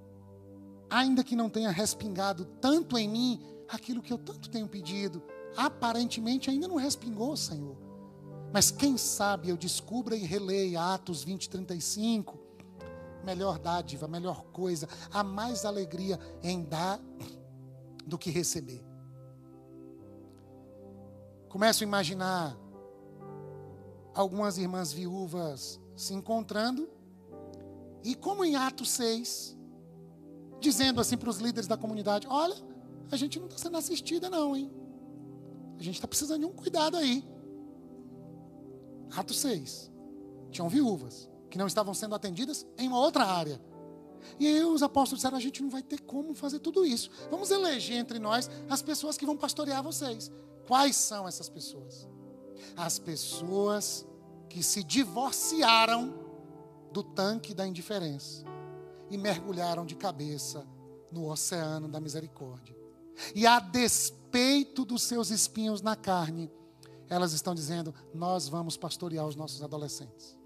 ainda que não tenha respingado tanto em mim aquilo que eu tanto tenho pedido, aparentemente ainda não respingou, Senhor. Mas quem sabe eu descubra e releia Atos 20, 35. Melhor dádiva, melhor coisa, há mais alegria em dar do que receber. Começo a imaginar algumas irmãs viúvas se encontrando, e como em Atos 6, dizendo assim para os líderes da comunidade: olha, a gente não está sendo assistida, não, hein? A gente está precisando de um cuidado aí. Atos 6. Tinham viúvas que não estavam sendo atendidas em uma outra área. E aí os apóstolos disseram: a gente não vai ter como fazer tudo isso. Vamos eleger entre nós as pessoas que vão pastorear vocês. Quais são essas pessoas? As pessoas que se divorciaram do tanque da indiferença e mergulharam de cabeça no oceano da misericórdia. E a despeito dos seus espinhos na carne, elas estão dizendo: Nós vamos pastorear os nossos adolescentes.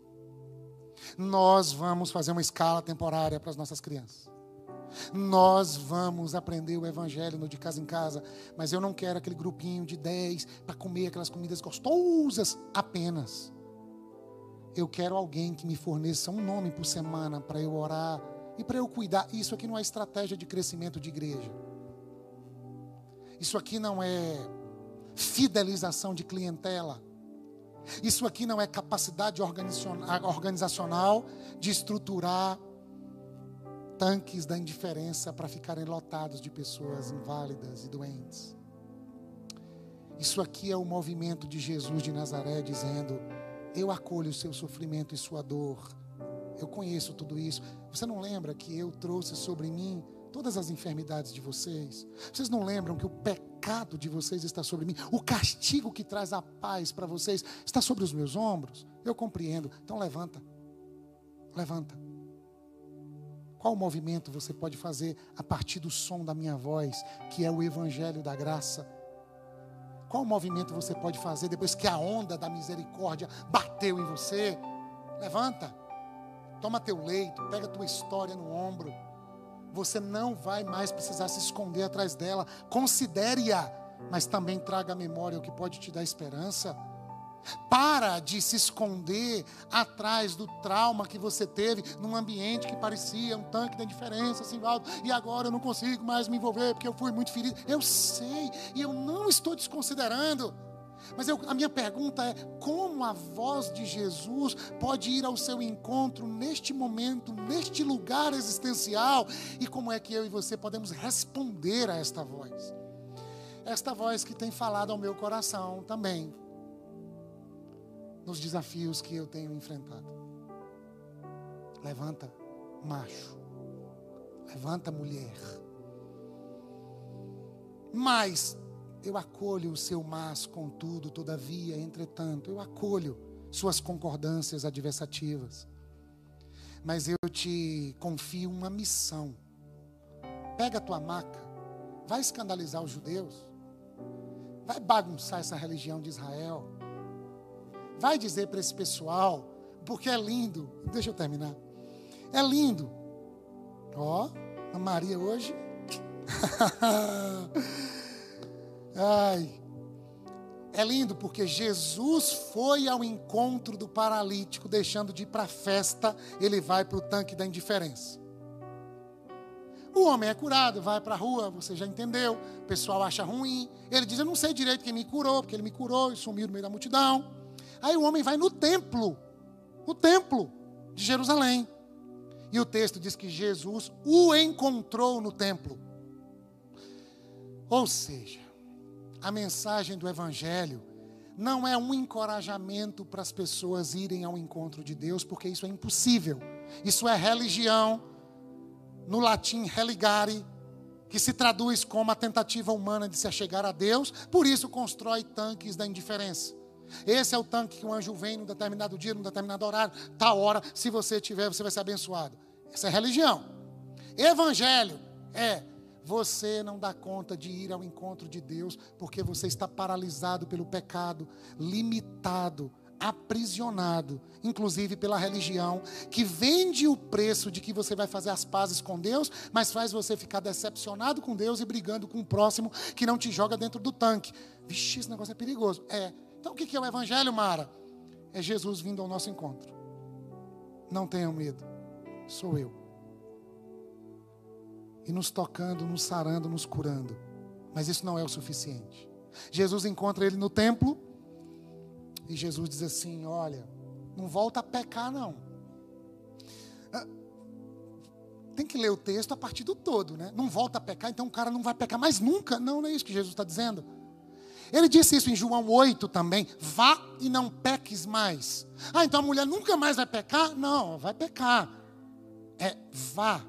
Nós vamos fazer uma escala temporária para as nossas crianças. Nós vamos aprender o evangelho no de casa em casa, mas eu não quero aquele grupinho de dez para comer aquelas comidas gostosas apenas. Eu quero alguém que me forneça um nome por semana para eu orar e para eu cuidar, isso aqui não é estratégia de crescimento de igreja. Isso aqui não é fidelização de clientela. Isso aqui não é capacidade organizacional de estruturar tanques da indiferença para ficarem lotados de pessoas inválidas e doentes. Isso aqui é o movimento de Jesus de Nazaré dizendo: Eu acolho o seu sofrimento e sua dor eu conheço tudo isso. Você não lembra que eu trouxe sobre mim todas as enfermidades de vocês? Vocês não lembram que o pecado de vocês está sobre mim? O castigo que traz a paz para vocês está sobre os meus ombros? Eu compreendo. Então levanta. Levanta. Qual movimento você pode fazer a partir do som da minha voz, que é o evangelho da graça? Qual movimento você pode fazer depois que a onda da misericórdia bateu em você? Levanta. Toma teu leito, pega tua história no ombro. Você não vai mais precisar se esconder atrás dela. Considere-a, mas também traga à memória o que pode te dar esperança. Para de se esconder atrás do trauma que você teve num ambiente que parecia um tanque da indiferença, alto, e agora eu não consigo mais me envolver porque eu fui muito ferido. Eu sei, e eu não estou desconsiderando. Mas eu, a minha pergunta é: como a voz de Jesus pode ir ao seu encontro neste momento, neste lugar existencial? E como é que eu e você podemos responder a esta voz? Esta voz que tem falado ao meu coração também. nos desafios que eu tenho enfrentado. Levanta, macho. Levanta, mulher. Mas eu acolho o seu mas, contudo, todavia, entretanto, eu acolho suas concordâncias adversativas. Mas eu te confio uma missão. Pega a tua maca, vai escandalizar os judeus, vai bagunçar essa religião de Israel, vai dizer para esse pessoal, porque é lindo, deixa eu terminar, é lindo, ó, a Maria hoje, ai, é lindo porque Jesus foi ao encontro do paralítico, deixando de ir para a festa, ele vai para o tanque da indiferença. O homem é curado, vai para a rua, você já entendeu. O pessoal acha ruim. Ele diz: Eu não sei direito quem me curou, porque ele me curou e sumiu no meio da multidão. Aí o homem vai no templo, o templo de Jerusalém. E o texto diz que Jesus o encontrou no templo. Ou seja, a mensagem do Evangelho não é um encorajamento para as pessoas irem ao encontro de Deus, porque isso é impossível. Isso é religião, no latim religare, que se traduz como a tentativa humana de se achegar a Deus, por isso constrói tanques da indiferença. Esse é o tanque que o anjo vem num determinado dia, num determinado horário, tal hora, se você tiver, você vai ser abençoado. Essa é religião. Evangelho é você não dá conta de ir ao encontro de Deus porque você está paralisado pelo pecado, limitado, aprisionado, inclusive pela religião, que vende o preço de que você vai fazer as pazes com Deus, mas faz você ficar decepcionado com Deus e brigando com o próximo que não te joga dentro do tanque. Vixe, esse negócio é perigoso. É. Então o que é o Evangelho, Mara? É Jesus vindo ao nosso encontro. Não tenham medo, sou eu e nos tocando, nos sarando, nos curando. Mas isso não é o suficiente. Jesus encontra ele no templo e Jesus diz assim: Olha, não volta a pecar, não. Ah, tem que ler o texto a partir do todo, né? Não volta a pecar, então o cara não vai pecar mais nunca. Não, não é isso que Jesus está dizendo. Ele disse isso em João 8 também: vá e não peques mais. Ah, então a mulher nunca mais vai pecar? Não, vai pecar. É vá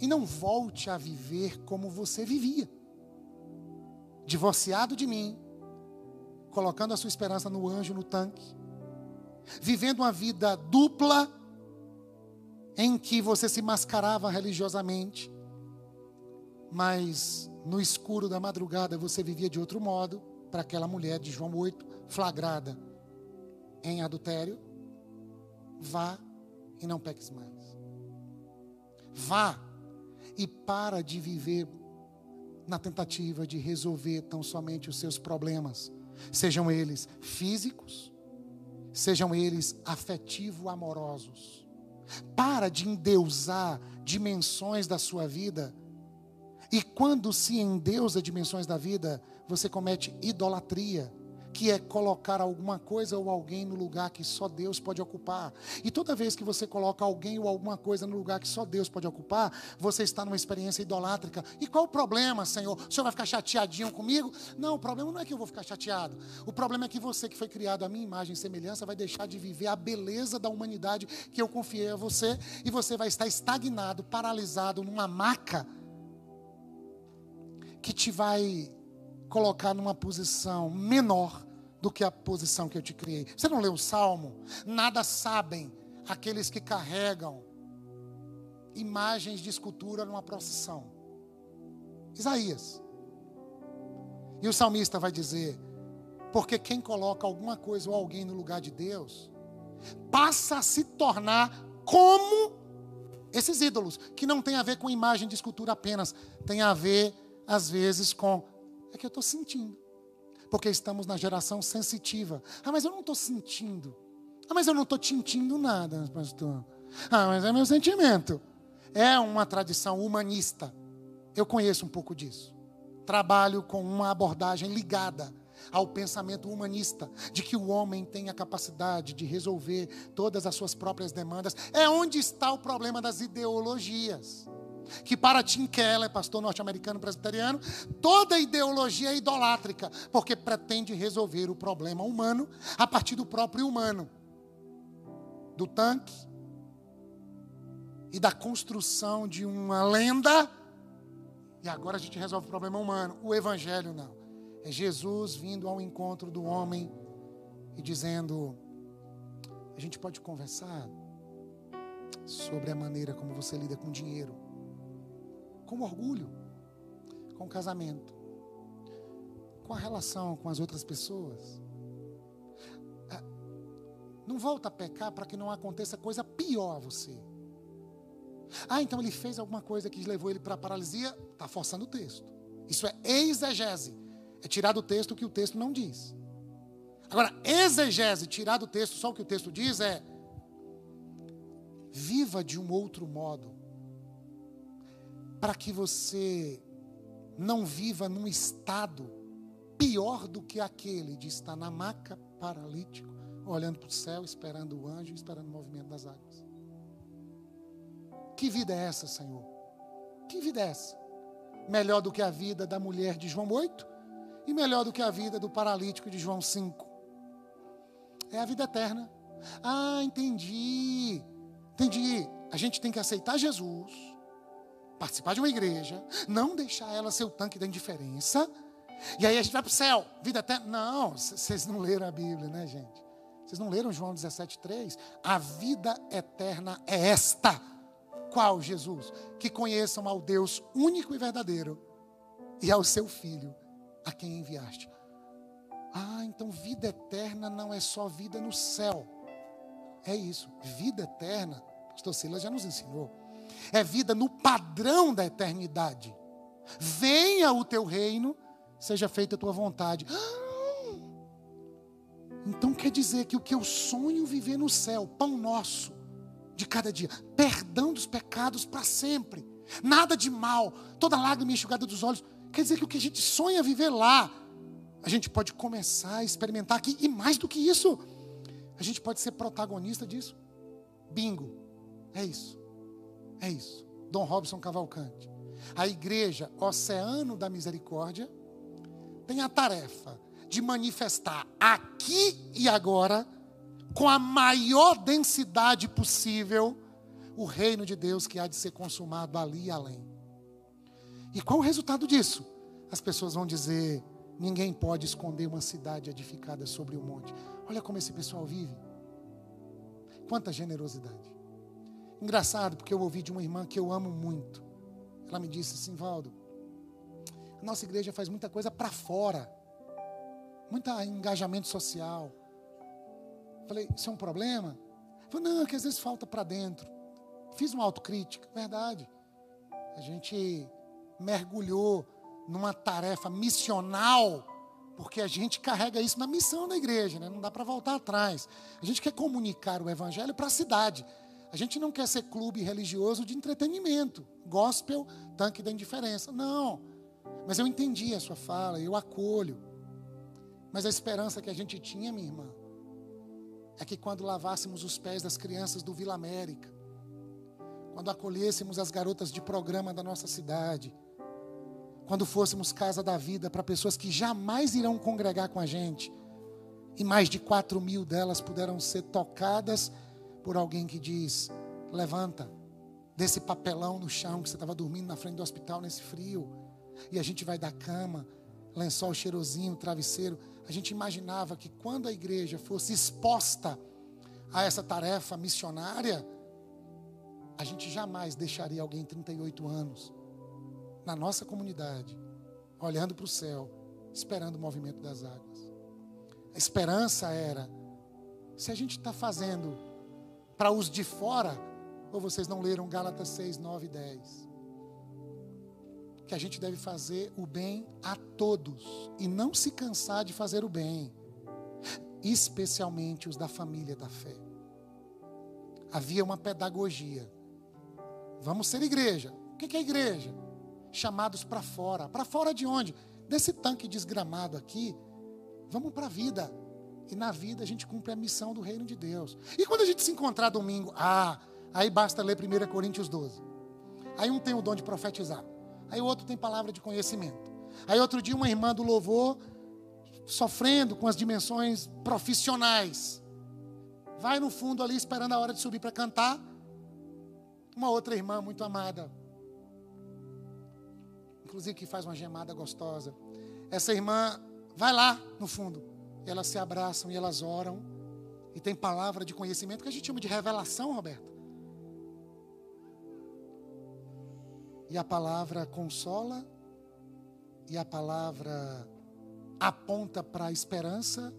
e não volte a viver como você vivia. Divorciado de mim, colocando a sua esperança no anjo no tanque, vivendo uma vida dupla em que você se mascarava religiosamente, mas no escuro da madrugada você vivia de outro modo, para aquela mulher de João 8, flagrada em adultério, vá e não peques mais. Vá e para de viver na tentativa de resolver tão somente os seus problemas, sejam eles físicos, sejam eles afetivo-amorosos. Para de endeusar dimensões da sua vida. E quando se endeusa dimensões da vida, você comete idolatria que é colocar alguma coisa ou alguém no lugar que só Deus pode ocupar. E toda vez que você coloca alguém ou alguma coisa no lugar que só Deus pode ocupar, você está numa experiência idolátrica. E qual o problema, Senhor? O Senhor vai ficar chateadinho comigo? Não, o problema não é que eu vou ficar chateado. O problema é que você, que foi criado à minha imagem e semelhança, vai deixar de viver a beleza da humanidade que eu confiei a você, e você vai estar estagnado, paralisado numa maca que te vai colocar numa posição menor do que a posição que eu te criei. Você não leu o salmo? Nada sabem aqueles que carregam imagens de escultura numa procissão. Isaías. E o salmista vai dizer: porque quem coloca alguma coisa ou alguém no lugar de Deus, passa a se tornar como esses ídolos, que não tem a ver com imagem de escultura apenas, tem a ver, às vezes, com. É que eu estou sentindo. Porque estamos na geração sensitiva. Ah, mas eu não estou sentindo. Ah, mas eu não estou tintindo nada, pastor. Ah, mas é meu sentimento. É uma tradição humanista. Eu conheço um pouco disso. Trabalho com uma abordagem ligada ao pensamento humanista, de que o homem tem a capacidade de resolver todas as suas próprias demandas. É onde está o problema das ideologias. Que para Tim Keller, pastor norte-americano presbiteriano, toda ideologia é idolátrica, porque pretende resolver o problema humano a partir do próprio humano, do tanque e da construção de uma lenda. E agora a gente resolve o problema humano. O evangelho não. É Jesus vindo ao encontro do homem e dizendo: a gente pode conversar sobre a maneira como você lida com dinheiro, com orgulho, com casamento, com a relação com as outras pessoas. É, não volta a pecar para que não aconteça coisa pior a você. Ah, então ele fez alguma coisa que levou ele para a paralisia, está forçando o texto. Isso é exegese. É tirar do texto o que o texto não diz. Agora, exegese, tirar do texto só o que o texto diz é viva de um outro modo, para que você não viva num estado pior do que aquele de estar na maca paralítico, olhando para o céu, esperando o anjo, esperando o movimento das águas. Que vida é essa, Senhor? Que vida é essa? Melhor do que a vida da mulher de João 8 e melhor do que a vida do paralítico de João 5. É a vida eterna. Ah, entendi. Entendi. A gente tem que aceitar Jesus, participar de uma igreja, não deixar ela ser o tanque da indiferença. E aí a gente vai para o céu, vida eterna. Não, vocês não leram a Bíblia, né, gente? Vocês não leram João 17,3? A vida eterna é esta. Qual, Jesus? Que conheçam ao Deus único e verdadeiro e ao seu Filho, a quem enviaste. Ah, então vida eterna não é só vida no céu. É isso. Vida eterna, pastor Silas já nos ensinou. É vida no padrão da eternidade. Venha o teu reino, seja feita a tua vontade. Então quer dizer que o que eu sonho viver no céu, pão nosso, de cada dia, perdão dos pecados para sempre, nada de mal, toda lágrima enxugada dos olhos, quer dizer que o que a gente sonha viver lá, a gente pode começar a experimentar aqui, e mais do que isso, a gente pode ser protagonista disso. Bingo. É isso. É isso. Dom Robson Cavalcante. A igreja Oceano da Misericórdia tem a tarefa de manifestar aqui e agora, com a maior densidade possível, o reino de Deus que há de ser consumado ali e além. E qual o resultado disso? As pessoas vão dizer: ninguém pode esconder uma cidade edificada sobre o um monte. Olha como esse pessoal vive. Quanta generosidade. Engraçado, porque eu ouvi de uma irmã que eu amo muito. Ela me disse assim, Valdo, a nossa igreja faz muita coisa para fora. Muito engajamento social. Falei, isso é um problema? Falei, não, é que às vezes falta para dentro. Fiz uma autocrítica, verdade. A gente mergulhou numa tarefa missional porque a gente carrega isso na missão da igreja, né? não dá para voltar atrás. A gente quer comunicar o evangelho para a cidade. A gente não quer ser clube religioso de entretenimento, gospel, tanque da indiferença. Não. Mas eu entendi a sua fala, eu acolho. Mas a esperança que a gente tinha, minha irmã, é que quando lavássemos os pés das crianças do Vila América, quando acolhêssemos as garotas de programa da nossa cidade, quando fôssemos casa da vida para pessoas que jamais irão congregar com a gente. E mais de quatro mil delas puderam ser tocadas por alguém que diz: levanta desse papelão no chão que você estava dormindo na frente do hospital nesse frio. E a gente vai dar cama, lençol cheirosinho, travesseiro. A gente imaginava que quando a igreja fosse exposta a essa tarefa missionária, a gente jamais deixaria alguém 38 anos na nossa comunidade, olhando para o céu, esperando o movimento das águas. A esperança era: se a gente está fazendo para os de fora, ou vocês não leram Gálatas 6, 9 e 10? Que a gente deve fazer o bem a todos e não se cansar de fazer o bem, especialmente os da família da fé. Havia uma pedagogia. Vamos ser igreja. O que é igreja? chamados para fora. Para fora de onde? Desse tanque desgramado aqui. Vamos para a vida. E na vida a gente cumpre a missão do reino de Deus. E quando a gente se encontrar domingo, ah, aí basta ler 1 Coríntios 12. Aí um tem o dom de profetizar. Aí o outro tem palavra de conhecimento. Aí outro dia uma irmã do louvor sofrendo com as dimensões profissionais. Vai no fundo ali esperando a hora de subir para cantar. Uma outra irmã muito amada. Inclusive que faz uma gemada gostosa. Essa irmã vai lá no fundo. Elas se abraçam e elas oram. E tem palavra de conhecimento que a gente chama de revelação, Roberto. E a palavra consola, e a palavra aponta para a esperança,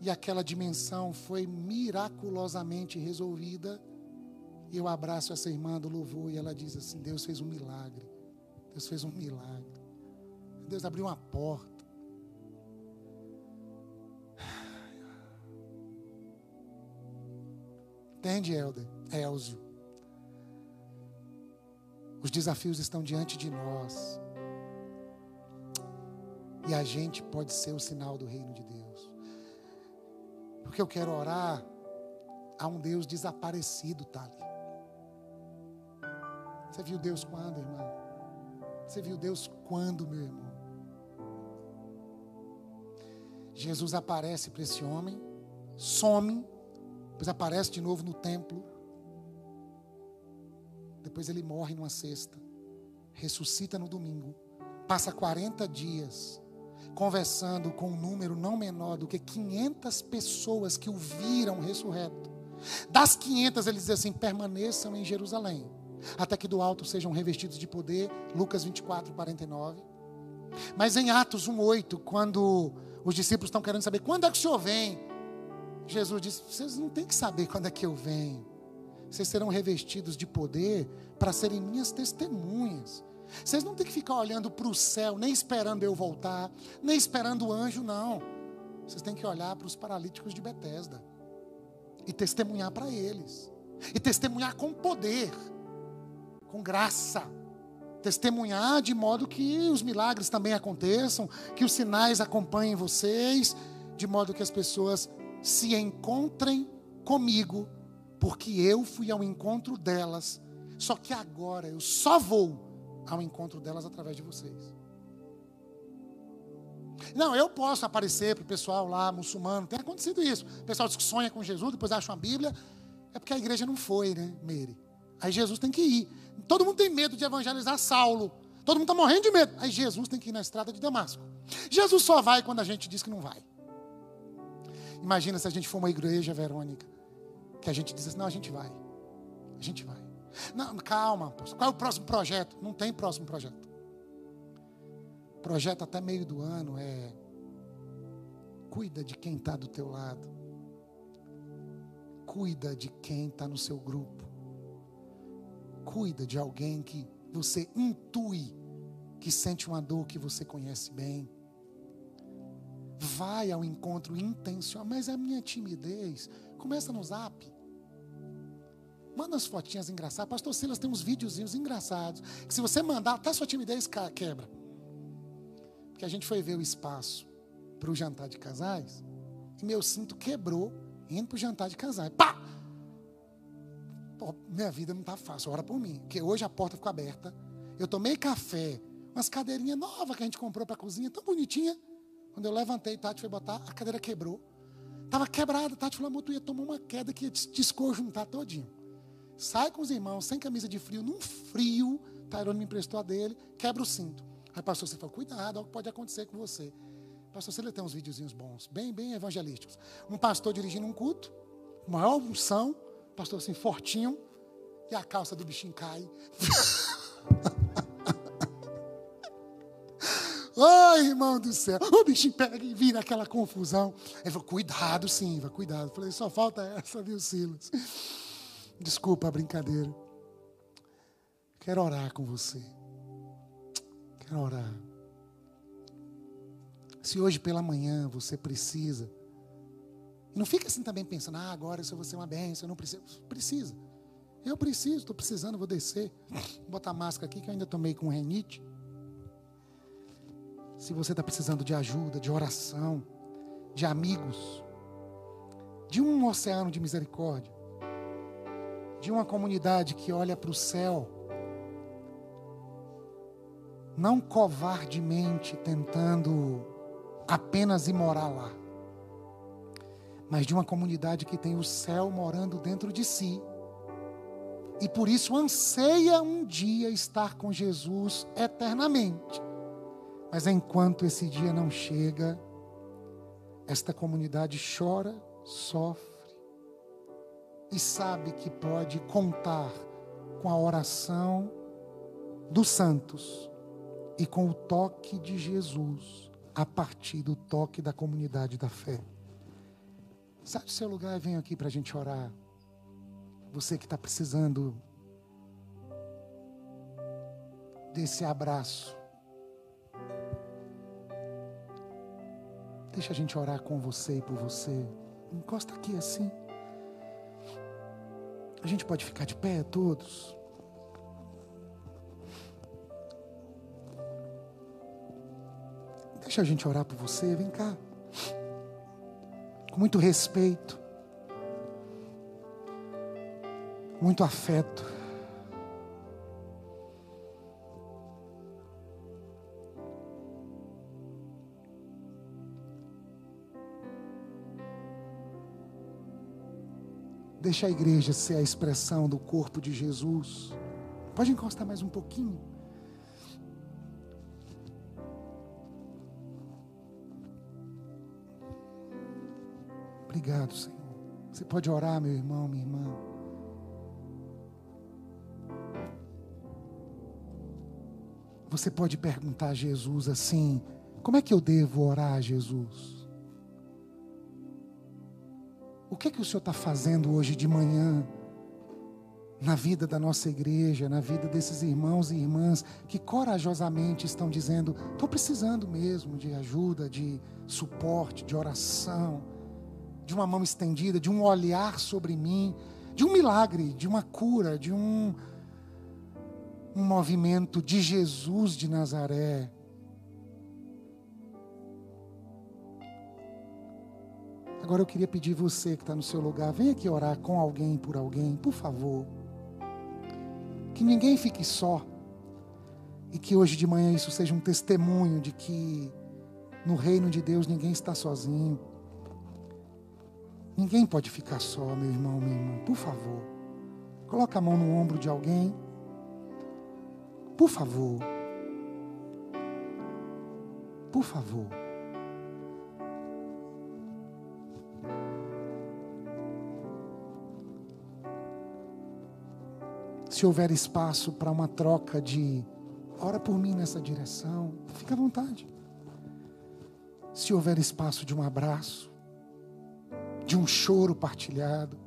e aquela dimensão foi miraculosamente resolvida. E eu abraço essa irmã do louvor e ela diz assim: Deus fez um milagre. Deus fez um milagre. Deus abriu uma porta. Entende, Helder? Elzio. Os desafios estão diante de nós. E a gente pode ser o sinal do reino de Deus. Porque eu quero orar a um Deus desaparecido, Tali. Você viu Deus quando, irmão? Você viu Deus quando, meu irmão? Jesus aparece para esse homem, some, depois aparece de novo no templo. Depois ele morre numa sexta, ressuscita no domingo, passa 40 dias conversando com um número não menor do que 500 pessoas que o viram ressurreto. Das 500 ele diz assim: permaneçam em Jerusalém, até que do alto sejam revestidos de poder. Lucas 24, 49. Mas em Atos 1,8, quando os discípulos estão querendo saber quando é que o Senhor vem, Jesus diz: vocês não têm que saber quando é que eu venho. Vocês serão revestidos de poder para serem minhas testemunhas. Vocês não têm que ficar olhando para o céu, nem esperando eu voltar, nem esperando o anjo, não. Vocês têm que olhar para os paralíticos de Betesda e testemunhar para eles. E testemunhar com poder, com graça. Testemunhar de modo que os milagres também aconteçam, que os sinais acompanhem vocês, de modo que as pessoas se encontrem comigo porque eu fui ao encontro delas. Só que agora eu só vou ao encontro delas através de vocês. Não, eu posso aparecer para o pessoal lá, muçulmano, tem acontecido isso. O pessoal diz que sonha com Jesus, depois acha uma Bíblia. É porque a igreja não foi, né, Meire? Aí Jesus tem que ir. Todo mundo tem medo de evangelizar Saulo. Todo mundo está morrendo de medo. Aí Jesus tem que ir na estrada de Damasco. Jesus só vai quando a gente diz que não vai. Imagina se a gente for uma igreja, Verônica, que a gente diz assim, não, a gente vai. A gente vai. Não, calma, qual é o próximo projeto? Não tem próximo projeto. Projeto até meio do ano é cuida de quem está do teu lado. Cuida de quem está no seu grupo. Cuida de alguém que você intui que sente uma dor que você conhece bem. Vai ao encontro intencional, mas é a minha timidez. Começa no zap. Manda as fotinhas engraçadas. Pastor Silas tem uns videozinhos engraçados. Que se você mandar, até sua timidez quebra. Porque a gente foi ver o espaço para o jantar de casais. E meu cinto quebrou indo para o jantar de casais. Pá! Pô, minha vida não está fácil. Ora por mim. Porque hoje a porta ficou aberta. Eu tomei café. Umas cadeirinhas novas que a gente comprou para a cozinha. Tão bonitinha. Quando eu levantei, Tati foi botar, a cadeira quebrou. Estava quebrada. Tati falou, amor, tu ia tomar uma queda que ia desconjuntar todinho. Sai com os irmãos, sem camisa de frio, num frio. Tairone me emprestou a dele, quebra o cinto. Aí pastor, você fala, cuidado, algo pode acontecer com você. Pastor, você tem uns videozinhos bons, bem, bem evangelísticos. Um pastor dirigindo um culto, maior unção, pastor assim, fortinho, e a calça do bichinho cai. Ai, irmão do céu. O bichinho pega e vira aquela confusão. Ele falou, cuidado, sim, cuidado. Eu falei, só falta essa, viu, Silas? Desculpa a brincadeira. Quero orar com você. Quero orar. Se hoje pela manhã você precisa, não fica assim também pensando, ah, agora se eu vou ser uma benção, eu não preciso. Precisa. Eu preciso, estou precisando, vou descer. Vou botar a máscara aqui que eu ainda tomei com renite. Se você está precisando de ajuda, de oração, de amigos, de um oceano de misericórdia, de uma comunidade que olha para o céu não covardemente tentando apenas ir morar lá, mas de uma comunidade que tem o céu morando dentro de si. E por isso anseia um dia estar com Jesus eternamente. Mas enquanto esse dia não chega, esta comunidade chora, sofre e sabe que pode contar com a oração dos santos e com o toque de Jesus a partir do toque da comunidade da fé. Sai do seu lugar e vem aqui para a gente orar. Você que está precisando desse abraço. Deixa a gente orar com você e por você. Encosta aqui assim. A gente pode ficar de pé todos. Deixa a gente orar por você, vem cá. Com muito respeito, muito afeto. Deixa a igreja ser a expressão do corpo de Jesus. Pode encostar mais um pouquinho. Obrigado, Senhor. Você pode orar, meu irmão, minha irmã. Você pode perguntar a Jesus assim: como é que eu devo orar a Jesus? Que, que o Senhor está fazendo hoje de manhã na vida da nossa igreja, na vida desses irmãos e irmãs que corajosamente estão dizendo: estou precisando mesmo de ajuda, de suporte, de oração, de uma mão estendida, de um olhar sobre mim, de um milagre, de uma cura, de um, um movimento de Jesus de Nazaré Agora eu queria pedir você que está no seu lugar, venha aqui orar com alguém por alguém, por favor. Que ninguém fique só. E que hoje de manhã isso seja um testemunho de que no reino de Deus ninguém está sozinho. Ninguém pode ficar só, meu irmão, minha irmã. Por favor. Coloca a mão no ombro de alguém. Por favor. Por favor. Se houver espaço para uma troca de ora por mim nessa direção, fica à vontade. Se houver espaço de um abraço, de um choro partilhado,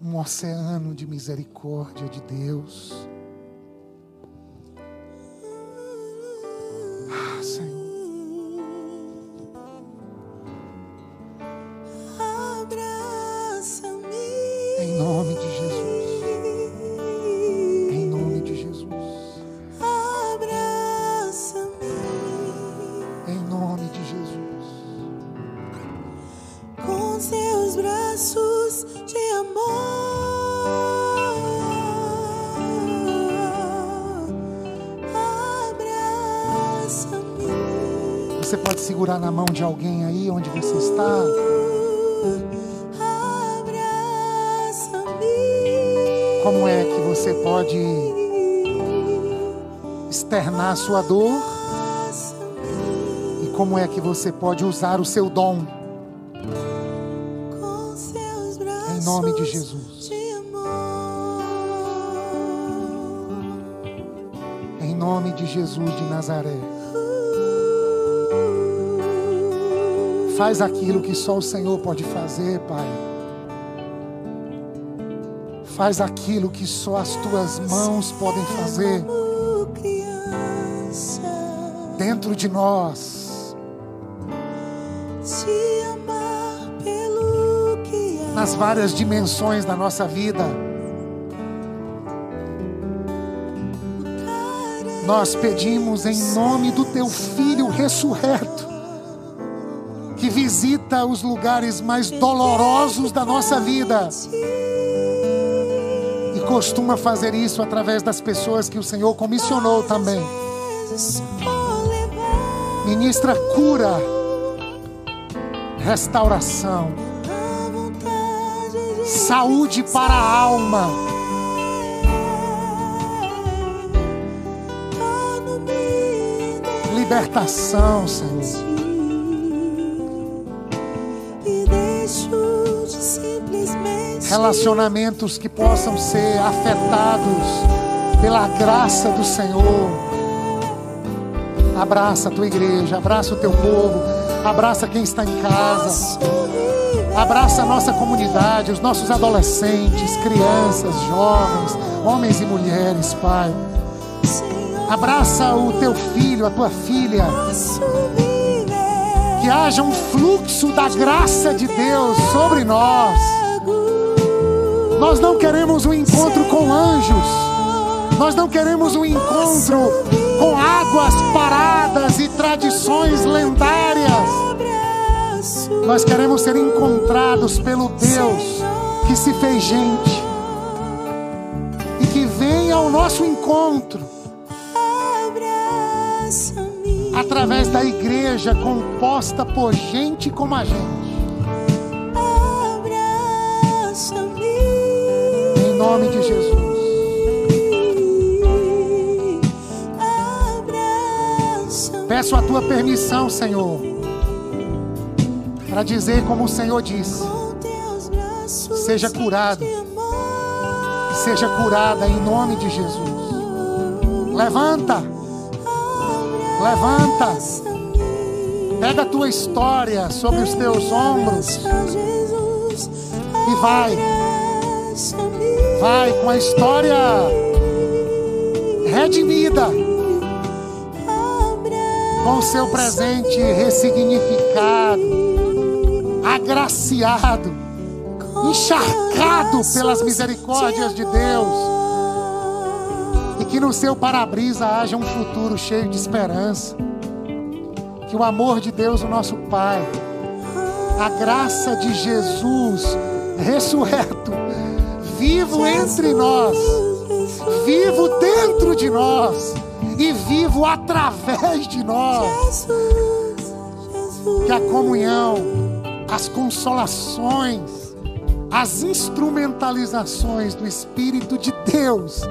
um oceano de misericórdia de Deus. De alguém aí onde você está. Como é que você pode externar a sua dor? E como é que você pode usar o seu dom? Em nome de Jesus. Em nome de Jesus de Nazaré. Faz aquilo que só o Senhor pode fazer, Pai. Faz aquilo que só as tuas mãos podem fazer. Dentro de nós. Nas várias dimensões da nossa vida. Nós pedimos em nome do teu Filho ressurreto visita os lugares mais dolorosos da nossa vida e costuma fazer isso através das pessoas que o Senhor comissionou também. Ministra cura, restauração, saúde para a alma. Libertação, Senhor. Relacionamentos que possam ser afetados pela graça do Senhor. Abraça a tua igreja, abraça o teu povo, abraça quem está em casa. Abraça a nossa comunidade, os nossos adolescentes, crianças, jovens, homens e mulheres, Pai. Abraça o teu filho, a tua filha. Que haja um fluxo da graça de Deus sobre nós. Nós não queremos um encontro com anjos. Nós não queremos um encontro com águas paradas e tradições lendárias. Nós queremos ser encontrados pelo Deus que se fez gente e que vem ao nosso encontro através da igreja composta por gente como a gente. Peço a tua permissão, Senhor para dizer como o Senhor disse: seja curado, seja curada em nome de Jesus. Levanta, levanta, pega a tua história sobre os teus ombros e vai, vai com a história redimida com o seu presente ressignificado agraciado, encharcado pelas misericórdias de Deus. E que no seu para-brisa haja um futuro cheio de esperança. Que o amor de Deus, o nosso Pai, a graça de Jesus ressurreto, vivo entre nós, vivo dentro de nós vivo através de nós. Que a comunhão as consolações, as instrumentalizações do Espírito de Deus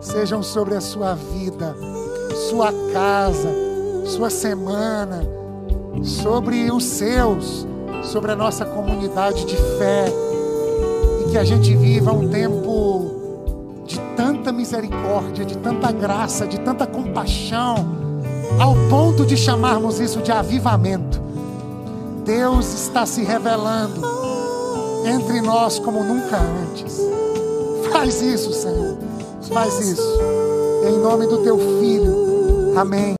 sejam sobre a sua vida, sua casa, sua semana, sobre os seus, sobre a nossa comunidade de fé. E que a gente viva um tempo tanta misericórdia, de tanta graça, de tanta compaixão, ao ponto de chamarmos isso de avivamento Deus está se revelando entre nós como nunca antes. Faz isso, Senhor. Faz isso. Em nome do teu filho. Amém.